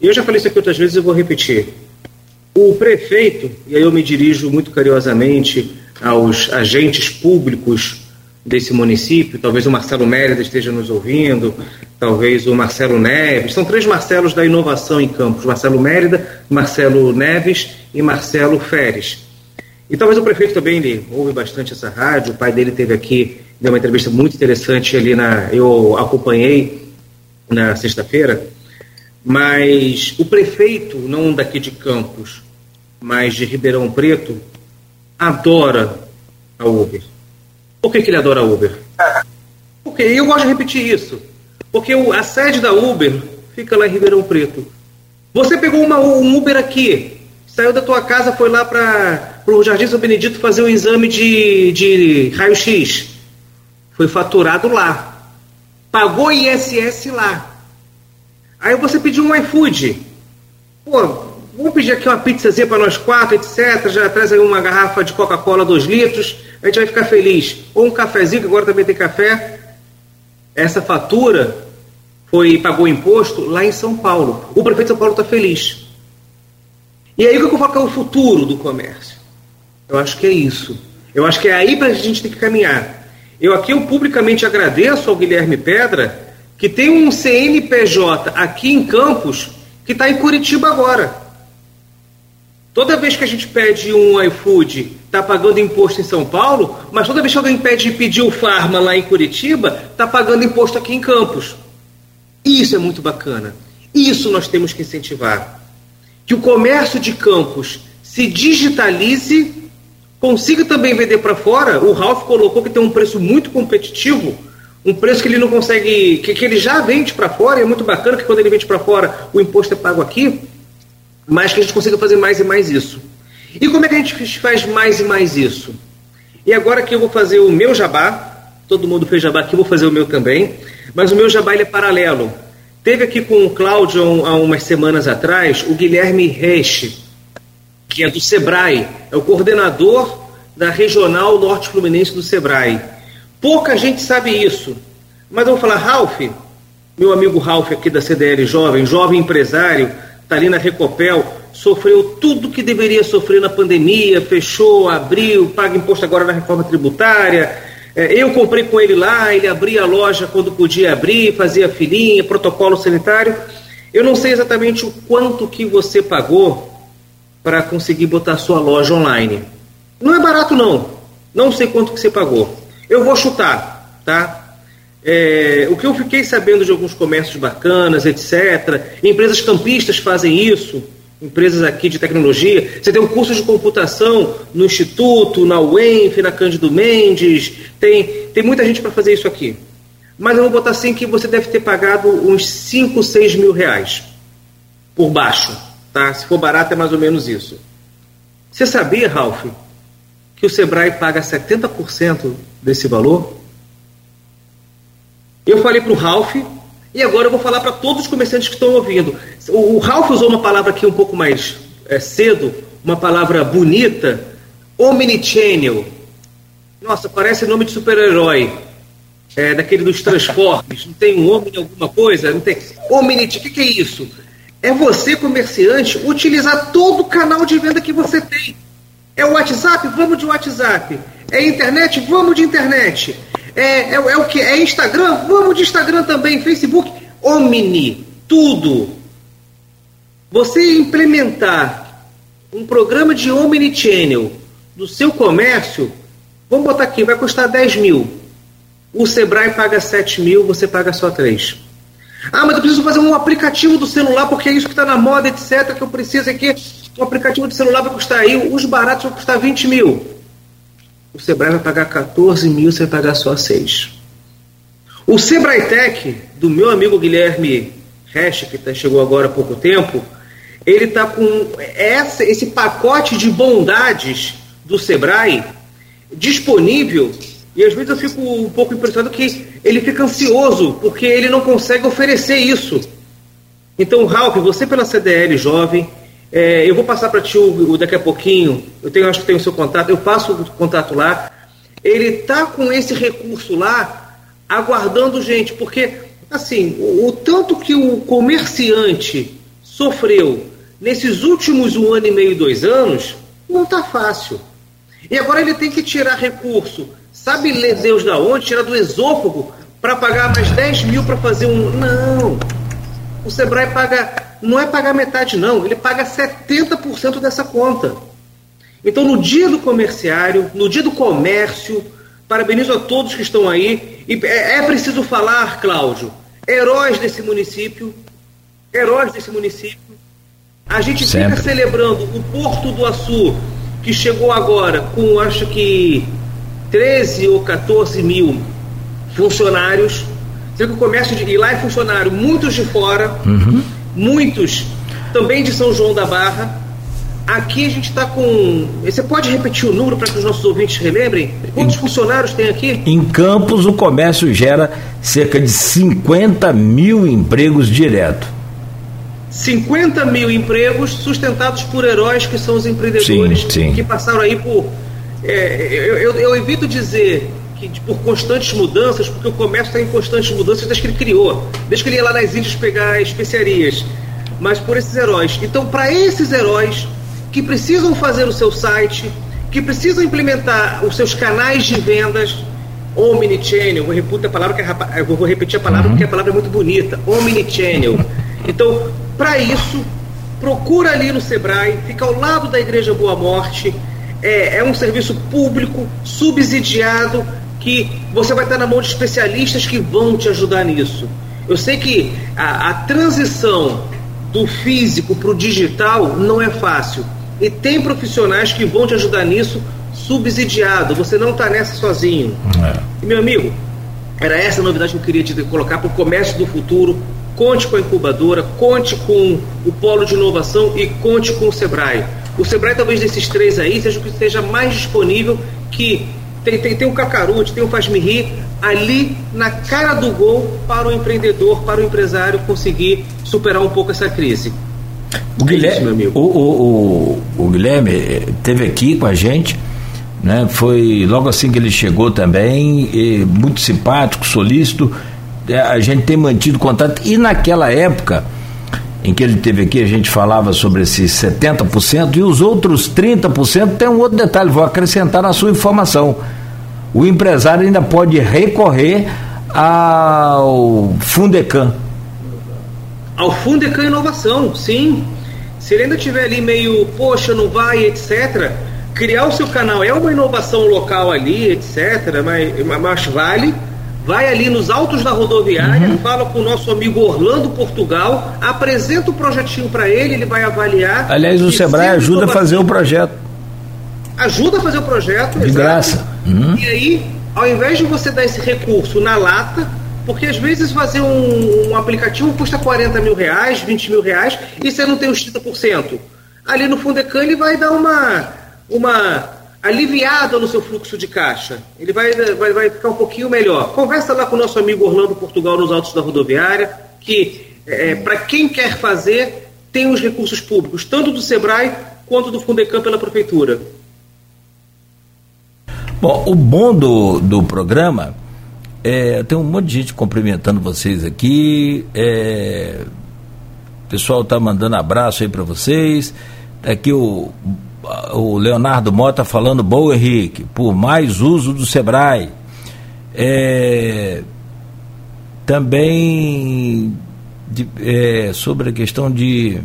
e eu já falei isso aqui outras vezes e vou repetir. O prefeito, e aí eu me dirijo muito carinhosamente aos agentes públicos desse município, talvez o Marcelo Mérida esteja nos ouvindo, talvez o Marcelo Neves, são três Marcelos da inovação em Campos, Marcelo Mérida, Marcelo Neves e Marcelo Feres. E talvez o prefeito também ele ouve bastante essa rádio, o pai dele teve aqui, deu uma entrevista muito interessante ali na, eu acompanhei na sexta-feira, mas o prefeito, não daqui de Campos, mas de Ribeirão Preto, adora a Uber por que, que ele adora Uber? Porque eu gosto de repetir isso. Porque a sede da Uber fica lá em Ribeirão Preto. Você pegou uma, um Uber aqui, saiu da tua casa, foi lá para o Jardim São Benedito fazer o um exame de, de raio-x. Foi faturado lá. Pagou ISS lá. Aí você pediu um iFood. Pô, Vamos pedir aqui uma pizzazinha para nós quatro, etc. Já traz aí uma garrafa de Coca-Cola, dois litros. A gente vai ficar feliz. Ou um cafezinho, que agora também tem café. Essa fatura foi pagou imposto lá em São Paulo. O prefeito de São Paulo está feliz. E aí o que eu falo que é o futuro do comércio? Eu acho que é isso. Eu acho que é aí para a gente tem que caminhar. Eu aqui eu publicamente agradeço ao Guilherme Pedra que tem um CNPJ aqui em Campos que está em Curitiba agora. Toda vez que a gente pede um iFood, está pagando imposto em São Paulo, mas toda vez que alguém pede pedir o Farma lá em Curitiba, está pagando imposto aqui em Campos. Isso é muito bacana. Isso nós temos que incentivar. Que o comércio de campos se digitalize, consiga também vender para fora. O Ralph colocou que tem um preço muito competitivo, um preço que ele não consegue, que, que ele já vende para fora, e é muito bacana que quando ele vende para fora o imposto é pago aqui, mas que a gente consiga fazer mais e mais isso. E como é que a gente faz mais e mais isso? E agora que eu vou fazer o meu jabá, todo mundo fez jabá aqui, eu vou fazer o meu também, mas o meu jabá é paralelo. Teve aqui com o Cláudio há umas semanas atrás o Guilherme Reche, que é do Sebrae, é o coordenador da Regional Norte Fluminense do Sebrae. Pouca gente sabe isso, mas eu vou falar, Ralph, meu amigo Ralph aqui da CDL Jovem, jovem empresário, está ali na Recopel, sofreu tudo que deveria sofrer na pandemia, fechou, abriu, paga imposto agora na reforma tributária. É, eu comprei com ele lá, ele abria a loja quando podia abrir, fazia filinha, protocolo sanitário. Eu não sei exatamente o quanto que você pagou para conseguir botar sua loja online. Não é barato não. Não sei quanto que você pagou. Eu vou chutar, tá? É, o que eu fiquei sabendo de alguns comércios bacanas, etc. Empresas campistas fazem isso empresas aqui de tecnologia. Você tem um curso de computação no Instituto, na UENF, na Cândido Mendes. Tem, tem muita gente para fazer isso aqui. Mas eu vou botar assim que você deve ter pagado uns 5, 6 mil reais por baixo. Tá? Se for barato, é mais ou menos isso. Você sabia, Ralph, que o Sebrae paga 70% desse valor? Eu falei para o Ralph e agora eu vou falar para todos os comerciantes que estão ouvindo. O, o Ralph usou uma palavra aqui um pouco mais é, cedo, uma palavra bonita, omnichannel. Nossa, parece nome de super-herói. É, daquele dos Transformers. Não tem um homem alguma coisa? Não tem. Omnichannel, o que, que é isso? É você, comerciante, utilizar todo o canal de venda que você tem. É o WhatsApp? Vamos de WhatsApp. É internet? Vamos de internet. É, é, é o que? É Instagram? Vamos de Instagram também, Facebook, Omni, tudo. Você implementar um programa de Omnichannel no seu comércio, vamos botar aqui, vai custar 10 mil. O Sebrae paga 7 mil, você paga só 3. Ah, mas eu preciso fazer um aplicativo do celular, porque é isso que está na moda, etc. Que eu preciso aqui. Um aplicativo do celular vai custar aí, os baratos vão custar 20 mil o Sebrae vai pagar 14 mil, você vai pagar só 6. O Sebrae Tech, do meu amigo Guilherme Resch, que tá, chegou agora há pouco tempo, ele está com essa, esse pacote de bondades do Sebrae disponível e às vezes eu fico um pouco impressionado que ele fica ansioso porque ele não consegue oferecer isso. Então, Ralph, você pela CDL jovem, é, eu vou passar para ti o, o, daqui a pouquinho, eu tenho, acho que tem o seu contato, eu passo o contato lá. Ele está com esse recurso lá, aguardando gente, porque, assim, o, o tanto que o comerciante sofreu nesses últimos um ano e meio, dois anos, não está fácil. E agora ele tem que tirar recurso, sabe Deus da onde? Tirar do esôfago para pagar mais 10 mil para fazer um. Não! O Sebrae paga não é pagar metade, não, ele paga 70% dessa conta. Então, no dia do comerciário, no dia do comércio, parabenizo a todos que estão aí. E é, é preciso falar, Cláudio, heróis desse município, heróis desse município. A gente Sempre. fica celebrando o Porto do Açu, que chegou agora com, acho que, 13 ou 14 mil funcionários. Você que o comércio de, e lá é funcionário, muitos de fora. Uhum muitos também de São João da Barra. Aqui a gente está com. Você pode repetir o número para que os nossos ouvintes relembrem? Quantos em, funcionários tem aqui? Em Campos, o comércio gera cerca de 50 mil empregos direto. 50 mil empregos sustentados por heróis que são os empreendedores sim, sim. que passaram aí por. É, eu, eu, eu evito dizer por constantes mudanças, porque o comércio está em constantes mudanças desde que ele criou, desde que ele ia lá nas Índias pegar especiarias, mas por esses heróis. Então, para esses heróis que precisam fazer o seu site, que precisam implementar os seus canais de vendas, omnichannel, vou repetir a palavra, que é, eu vou repetir a palavra uhum. porque a palavra é muito bonita, omnichannel. Então, para isso, procura ali no Sebrae, fica ao lado da Igreja Boa Morte, é, é um serviço público, subsidiado, que você vai estar na mão de especialistas que vão te ajudar nisso. Eu sei que a, a transição do físico para o digital não é fácil. E tem profissionais que vão te ajudar nisso subsidiado. Você não está nessa sozinho. É. E, meu amigo, era essa a novidade que eu queria te colocar para o comércio do futuro. Conte com a incubadora, conte com o polo de inovação e conte com o Sebrae. O Sebrae, talvez desses três aí, seja o que esteja mais disponível, que tem, tem, tem o Cacarute, tem o Faz-me Rir, ali na cara do gol para o empreendedor, para o empresário conseguir superar um pouco essa crise. O Guilherme, é isso, o, o, o, o Guilherme teve aqui com a gente, né? Foi logo assim que ele chegou também, muito simpático, solícito. É, a gente tem mantido contato e naquela época em que ele teve aqui, a gente falava sobre esses 70% e os outros 30% tem um outro detalhe, vou acrescentar na sua informação. O empresário ainda pode recorrer ao Fundecan. Ao Fundecan Inovação, sim. Se ele ainda tiver ali meio, poxa, não vai, etc., criar o seu canal é uma inovação local ali, etc., mas, mas vale. Vai ali nos altos da rodoviária, uhum. fala com o nosso amigo Orlando Portugal, apresenta o projetinho para ele, ele vai avaliar. Aliás, o Sebrae ajuda a fazer o projeto. Ajuda a fazer o projeto. De exato. graça. Uhum. E aí, ao invés de você dar esse recurso na lata, porque às vezes fazer um, um, aplicativo custa 40 mil reais, 20 mil reais, e você não tem os 30%. Ali no Fundecan ele vai dar uma, uma aliviada no seu fluxo de caixa. Ele vai, vai, vai ficar um pouquinho melhor. Conversa lá com o nosso amigo Orlando Portugal nos Altos da Rodoviária, que é, para quem quer fazer, tem os recursos públicos, tanto do SEBRAE quanto do Fundecam pela Prefeitura. Bom, o bom do, do programa é, tem um monte de gente cumprimentando vocês aqui. É, o pessoal está mandando abraço aí para vocês. Tá aqui o, o Leonardo Mota falando, boa Henrique, por mais uso do Sebrae. É, também de, é, sobre a questão de.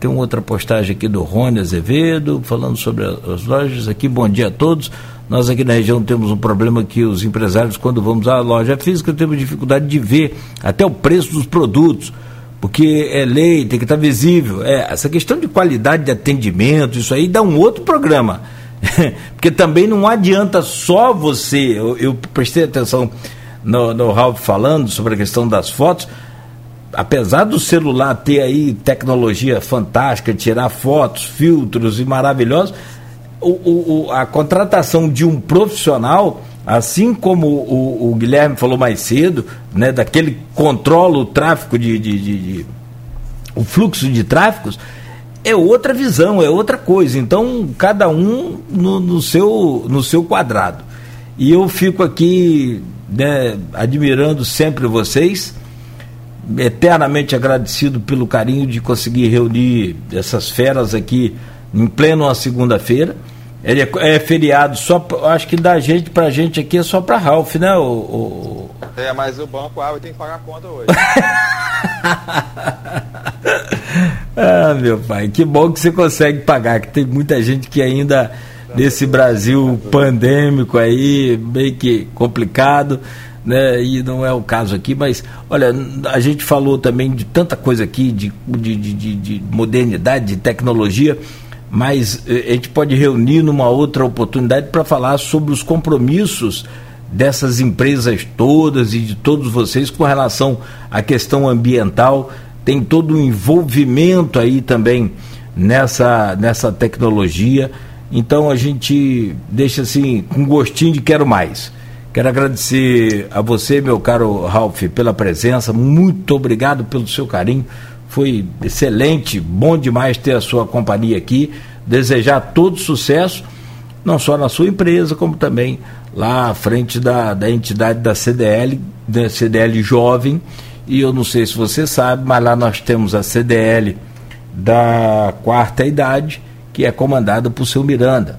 Tem uma outra postagem aqui do Rony Azevedo, falando sobre as lojas aqui. Bom dia a todos. Nós aqui na região temos um problema que os empresários, quando vamos à loja física, temos dificuldade de ver até o preço dos produtos, porque é lei, tem que estar visível. É, essa questão de qualidade de atendimento, isso aí dá um outro programa. (laughs) porque também não adianta só você. Eu, eu prestei atenção no, no Ralph falando sobre a questão das fotos apesar do celular ter aí tecnologia fantástica, tirar fotos, filtros e maravilhosos, o, o, a contratação de um profissional, assim como o, o, Guilherme falou mais cedo, né, daquele controla o tráfego de, de, de, de o fluxo de tráficos, é outra visão, é outra coisa. Então, cada um no, no seu, no seu quadrado. E eu fico aqui né, admirando sempre vocês, eternamente agradecido pelo carinho de conseguir reunir essas feras aqui em pleno segunda-feira. Ele é, é, feriado só, acho que da gente pra gente aqui é só pra Ralph, né? O, o... É, mas o banco ah, tem que pagar a conta hoje. (laughs) ah, meu pai, que bom que você consegue pagar, que tem muita gente que ainda nesse Brasil pandêmico aí, meio que complicado, né? E não é o caso aqui, mas olha, a gente falou também de tanta coisa aqui, de, de, de, de modernidade, de tecnologia mas eh, a gente pode reunir numa outra oportunidade para falar sobre os compromissos dessas empresas todas e de todos vocês com relação à questão ambiental. Tem todo um envolvimento aí também nessa, nessa tecnologia. Então a gente deixa assim com gostinho de quero mais. Quero agradecer a você, meu caro Ralph, pela presença. Muito obrigado pelo seu carinho. Foi excelente, bom demais ter a sua companhia aqui. Desejar todo sucesso, não só na sua empresa, como também lá à frente da, da entidade da CDL, da CDL Jovem. E eu não sei se você sabe, mas lá nós temos a CDL da quarta idade, que é comandada por seu Miranda.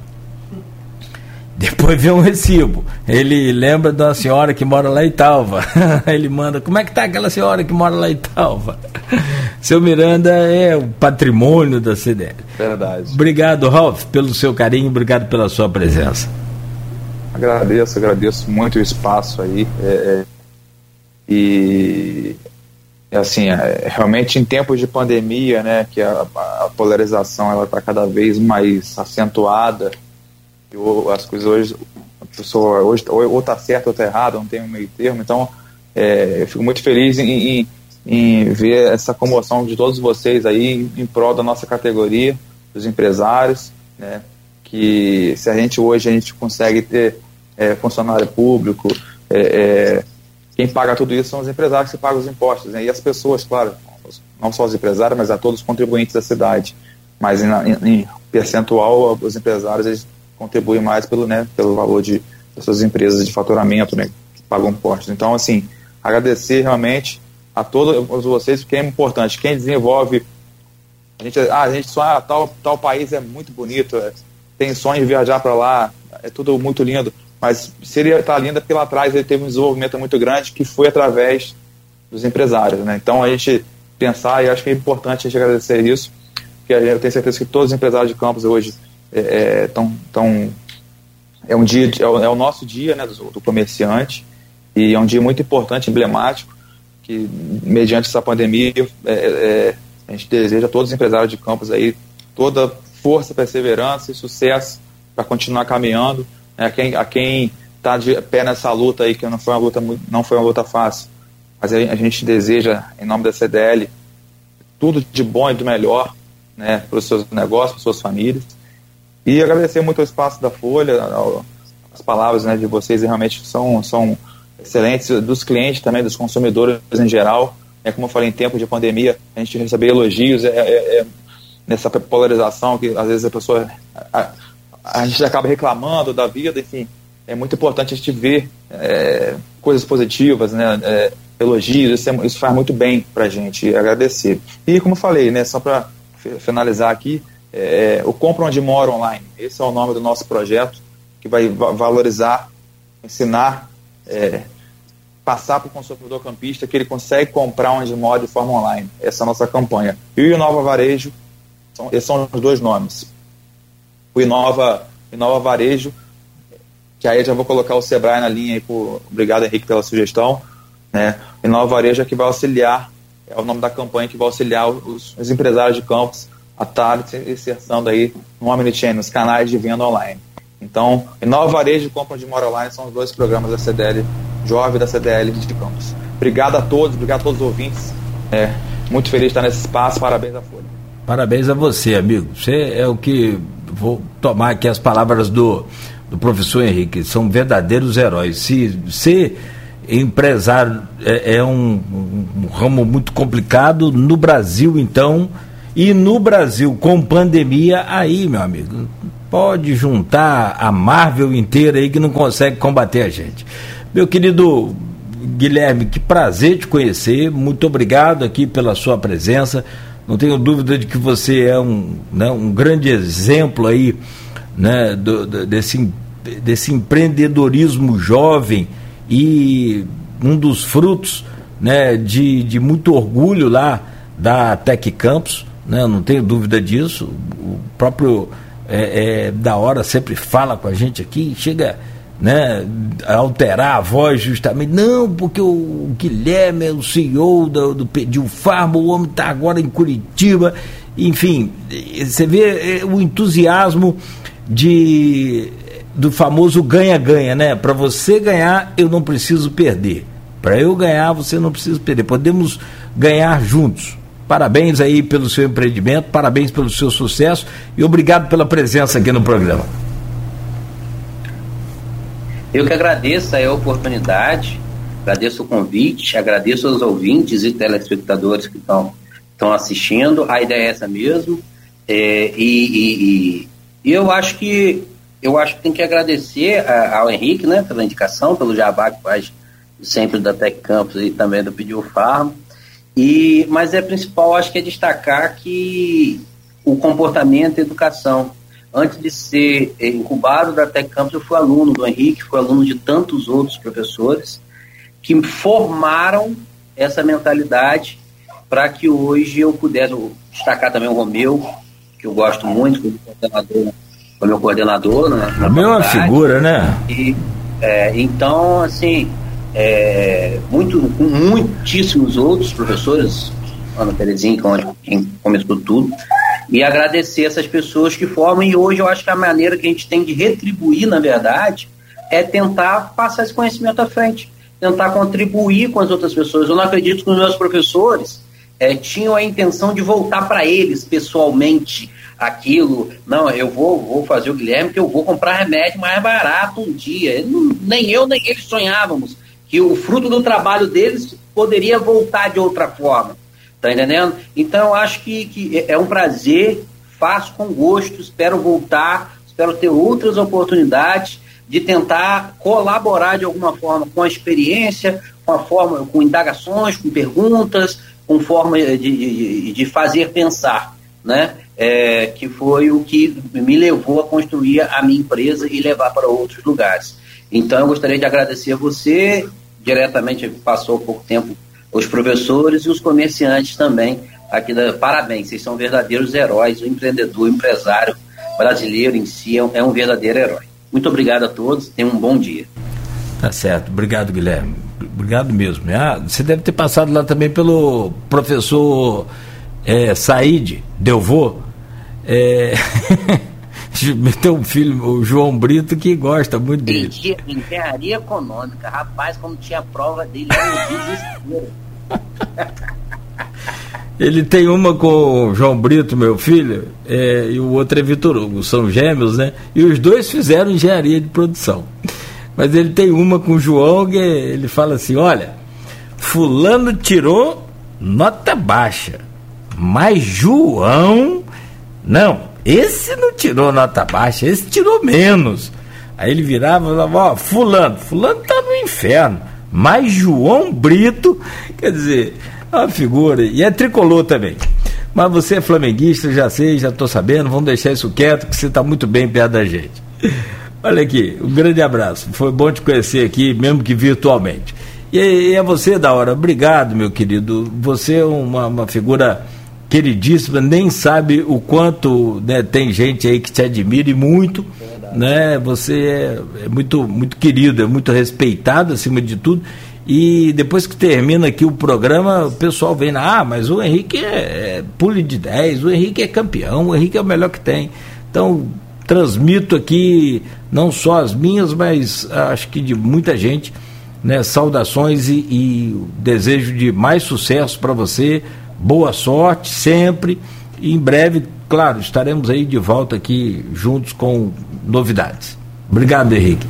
Depois vem um recibo. Ele lembra de uma senhora que mora lá em Talva. (laughs) Ele manda, como é que tá aquela senhora que mora lá em Talva? Seu Miranda é o patrimônio da CDL. Verdade. Obrigado, Ralf, pelo seu carinho, obrigado pela sua presença. Agradeço, agradeço muito o espaço aí. É, é, E assim, é, realmente em tempos de pandemia, né, que a, a polarização ela está cada vez mais acentuada, e as coisas hoje, a pessoa hoje ou está certo ou está errado, não tem um meio termo, então é, eu fico muito feliz em, em, em, ver essa comoção de todos vocês aí em, prol da nossa categoria, dos empresários, né, que se a gente hoje a gente consegue ter é, funcionário público, é, é quem paga tudo isso são os empresários que pagam os impostos, né? e as pessoas, claro, não só os empresários, mas a todos os contribuintes da cidade. Mas em, em, em percentual, os empresários eles contribuem mais pelo, né, pelo valor de, das suas empresas de faturamento, né, que pagam impostos. Então, assim, agradecer realmente a todos vocês, porque é importante. Quem desenvolve. A gente, ah, a gente sonha, ah, tal, tal país é muito bonito, é, tem sonho de viajar para lá, é tudo muito lindo mas seria estar linda porque lá atrás ele teve um desenvolvimento muito grande que foi através dos empresários, né? Então a gente pensar e acho que é importante a gente agradecer isso, porque eu tenho certeza que todos os empresários de campos hoje estão é, tão, é um dia é o, é o nosso dia, né, do, do, comerciante e é um dia muito importante, emblemático, que mediante essa pandemia é, é, a gente deseja a todos os empresários de campos aí toda força, perseverança e sucesso para continuar caminhando a quem a quem está de pé nessa luta aí que não foi uma luta não foi uma luta fácil mas a gente deseja em nome da CDL tudo de bom e do melhor né para os seus negócios para suas famílias. E agradecer muito o espaço da Folha as palavras né de vocês realmente são são excelentes dos clientes também dos consumidores em geral é como eu falei em tempo de pandemia a gente receber elogios é, é, é nessa polarização que às vezes a pessoa a, a gente acaba reclamando da vida, enfim, é muito importante a gente ver é, coisas positivas, né, é, elogios, isso, é, isso, faz muito bem para a gente agradecer. E como eu falei, né, só para finalizar aqui, o Compra Onde Mora Online, esse é o nome do nosso projeto, que vai valorizar, ensinar, é, passar para o consumidor campista que ele consegue comprar onde mora de forma online. Essa é a nossa campanha. E o Nova Varejo, são, esses são os dois nomes o Inova, Inova Varejo, que aí já vou colocar o Sebrae na linha aí, por, obrigado Henrique pela sugestão, né? Inova Varejo é que vai auxiliar, é o nome da campanha que vai auxiliar os, os empresários de campos a estar inserção aí no Omnichannel, nos canais de venda online. Então, Inova Varejo e Compra de Mora Online são os dois programas da CDL, Jovem da CDL de Campos. Obrigado a todos, obrigado a todos os ouvintes. É, muito feliz de estar nesse espaço, parabéns à Folha. Parabéns a você, amigo. Você é o que vou tomar aqui as palavras do, do professor Henrique, são verdadeiros heróis. Se ser empresário é, é um, um, ramo muito complicado, no Brasil, então, e no Brasil, com pandemia, aí, meu amigo, pode juntar a Marvel inteira aí que não consegue combater a gente. Meu querido Guilherme, que prazer te conhecer, muito obrigado aqui pela sua presença. Não tenho dúvida de que você é um, né, um grande exemplo aí né, do, do, desse, desse empreendedorismo jovem e um dos frutos né, de, de muito orgulho lá da Tec Campus, né, não tenho dúvida disso. O próprio é, é, da hora sempre fala com a gente aqui, chega né, alterar a voz justamente. Não, porque o Guilherme é o CEO do, do Pediu Farma, o homem está agora em Curitiba. Enfim, você vê é, o entusiasmo de do famoso ganha-ganha, né? Para você ganhar, eu não preciso perder. Para eu ganhar, você não precisa perder. Podemos ganhar juntos. Parabéns aí pelo seu empreendimento, parabéns pelo seu sucesso e obrigado pela presença aqui no programa. Eu que agradeço a oportunidade, agradeço o convite, agradeço aos ouvintes e telespectadores que estão assistindo. A ideia é essa mesmo. É, e, e, e, eu acho que eu acho que tem que agradecer a, ao Henrique, né, pela indicação, pelo jabá que faz sempre da Tec Campus e também do Pediu Farm. E mas é principal, acho que é destacar que o comportamento e a educação Antes de ser eh, incubado da Tec Campus, eu fui aluno do Henrique, fui aluno de tantos outros professores que formaram essa mentalidade para que hoje eu pudesse destacar também o Romeu, que eu gosto muito, como coordenador, como meu coordenador. Né, Romeu é uma figura, né? E, é, então, assim, é, muito, com muitíssimos outros professores, Ana Terezinha, quem começou tudo, e agradecer essas pessoas que formam. E hoje eu acho que a maneira que a gente tem de retribuir, na verdade, é tentar passar esse conhecimento à frente, tentar contribuir com as outras pessoas. Eu não acredito que os meus professores é, tinham a intenção de voltar para eles pessoalmente aquilo. Não, eu vou, vou fazer o Guilherme que eu vou comprar remédio mais barato um dia. Nem eu, nem eles sonhávamos que o fruto do trabalho deles poderia voltar de outra forma. Tá entendendo? Então acho que, que é, é um prazer, faço com gosto, espero voltar, espero ter outras oportunidades de tentar colaborar de alguma forma com a experiência, com a forma, com indagações, com perguntas, com forma de, de, de fazer pensar, né? É, que foi o que me levou a construir a minha empresa e levar para outros lugares. Então, eu gostaria de agradecer a você, diretamente passou pouco tempo os professores e os comerciantes também aqui da parabéns, vocês são verdadeiros heróis, o empreendedor, o empresário brasileiro em si é um, é um verdadeiro herói. Muito obrigado a todos, tenham um bom dia. Tá certo, obrigado Guilherme, obrigado mesmo. Ah, você deve ter passado lá também pelo professor é, Said Delvô. É... (laughs) Tem um filho, o João Brito, que gosta muito dele. Engenharia econômica, rapaz, quando tinha prova dele, era um desespero. Ele tem uma com o João Brito, meu filho, é, e o outro é Vitor Hugo, são gêmeos, né? E os dois fizeram engenharia de produção. Mas ele tem uma com o João que ele fala assim: olha, Fulano tirou nota baixa, mas João, não, esse não tirou nota baixa, esse tirou menos. Aí ele virava e falava: ó, Fulano, Fulano tá no inferno, mas João Brito, quer dizer uma figura. E é tricolor também. Mas você é flamenguista, já sei, já estou sabendo. Vamos deixar isso quieto, que você está muito bem perto da gente. Olha aqui, um grande abraço. Foi bom te conhecer aqui, mesmo que virtualmente. E, é você, da hora. Obrigado, meu querido. Você é uma, uma figura queridíssima, nem sabe o quanto né, tem gente aí que te admira e muito. Né? Você é, é muito, muito querido, é muito respeitado acima de tudo. E depois que termina aqui o programa, o pessoal vem, ah, mas o Henrique é, é pule de 10, o Henrique é campeão, o Henrique é o melhor que tem. Então, transmito aqui não só as minhas, mas acho que de muita gente, né, saudações e, e desejo de mais sucesso para você, boa sorte sempre. E em breve, claro, estaremos aí de volta aqui juntos com novidades. Obrigado, Henrique.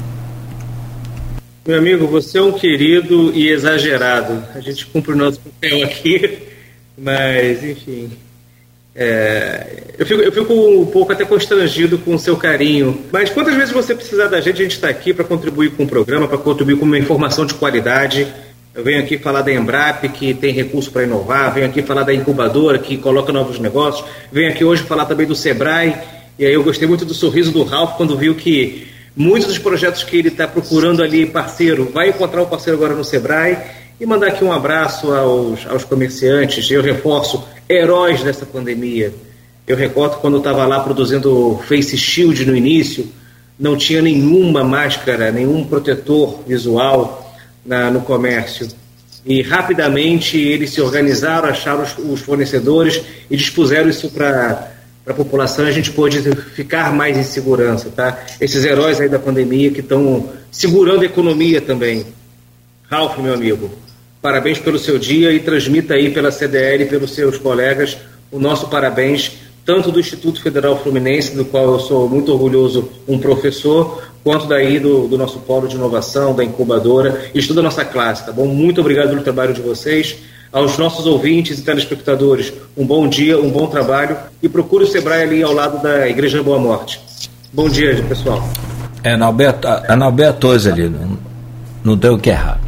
Meu amigo, você é um querido e exagerado. A gente cumpre o nosso papel aqui, (laughs) mas, enfim. É, eu, fico, eu fico um pouco até constrangido com o seu carinho. Mas quantas vezes você precisar da gente, a gente está aqui para contribuir com o programa, para contribuir com uma informação de qualidade. Eu venho aqui falar da Embrap, que tem recurso para inovar, venho aqui falar da incubadora, que coloca novos negócios, venho aqui hoje falar também do Sebrae. E aí eu gostei muito do sorriso do Ralph quando viu que muitos dos projetos que ele está procurando ali parceiro, vai encontrar um parceiro agora no Sebrae e mandar aqui um abraço aos, aos comerciantes. Eu reforço, heróis dessa pandemia. Eu recordo quando eu estava lá produzindo Face Shield no início, não tinha nenhuma máscara, nenhum protetor visual na, no comércio. E rapidamente eles se organizaram, acharam os, os fornecedores e dispuseram isso para para a população, a gente pôde ficar mais em segurança, tá? Esses heróis aí da pandemia que estão segurando a economia também. Ralf, meu amigo, parabéns pelo seu dia e transmita aí pela CDL e pelos seus colegas o nosso parabéns, tanto do Instituto Federal Fluminense, do qual eu sou muito orgulhoso, um professor, quanto daí do, do nosso polo de inovação, da incubadora e de toda a nossa classe, tá bom? Muito obrigado pelo trabalho de vocês aos nossos ouvintes e telespectadores, um bom dia, um bom trabalho e procure o Sebrae ali ao lado da Igreja Boa Morte. Bom dia, pessoal. É, Analberto, Analberto ali, não, não tem o que errar.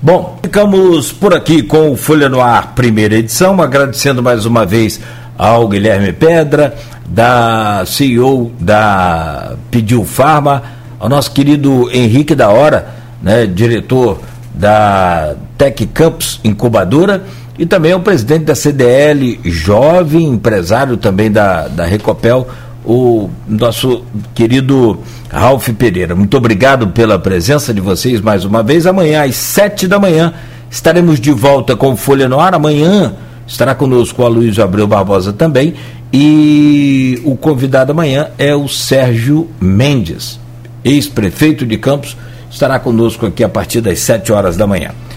Bom, ficamos por aqui com o Folha no Ar, primeira edição, agradecendo mais uma vez ao Guilherme Pedra, da CEO da Pediu Farma, ao nosso querido Henrique da Hora, né, diretor da Tec Campus Incubadora e também o presidente da CDL, jovem empresário também da, da Recopel, o nosso querido Ralph Pereira. Muito obrigado pela presença de vocês mais uma vez. Amanhã, às sete da manhã, estaremos de volta com Folha no Ar. Amanhã estará conosco a Luiz Abreu Barbosa também. E o convidado amanhã é o Sérgio Mendes, ex-prefeito de Campos, estará conosco aqui a partir das sete horas da manhã.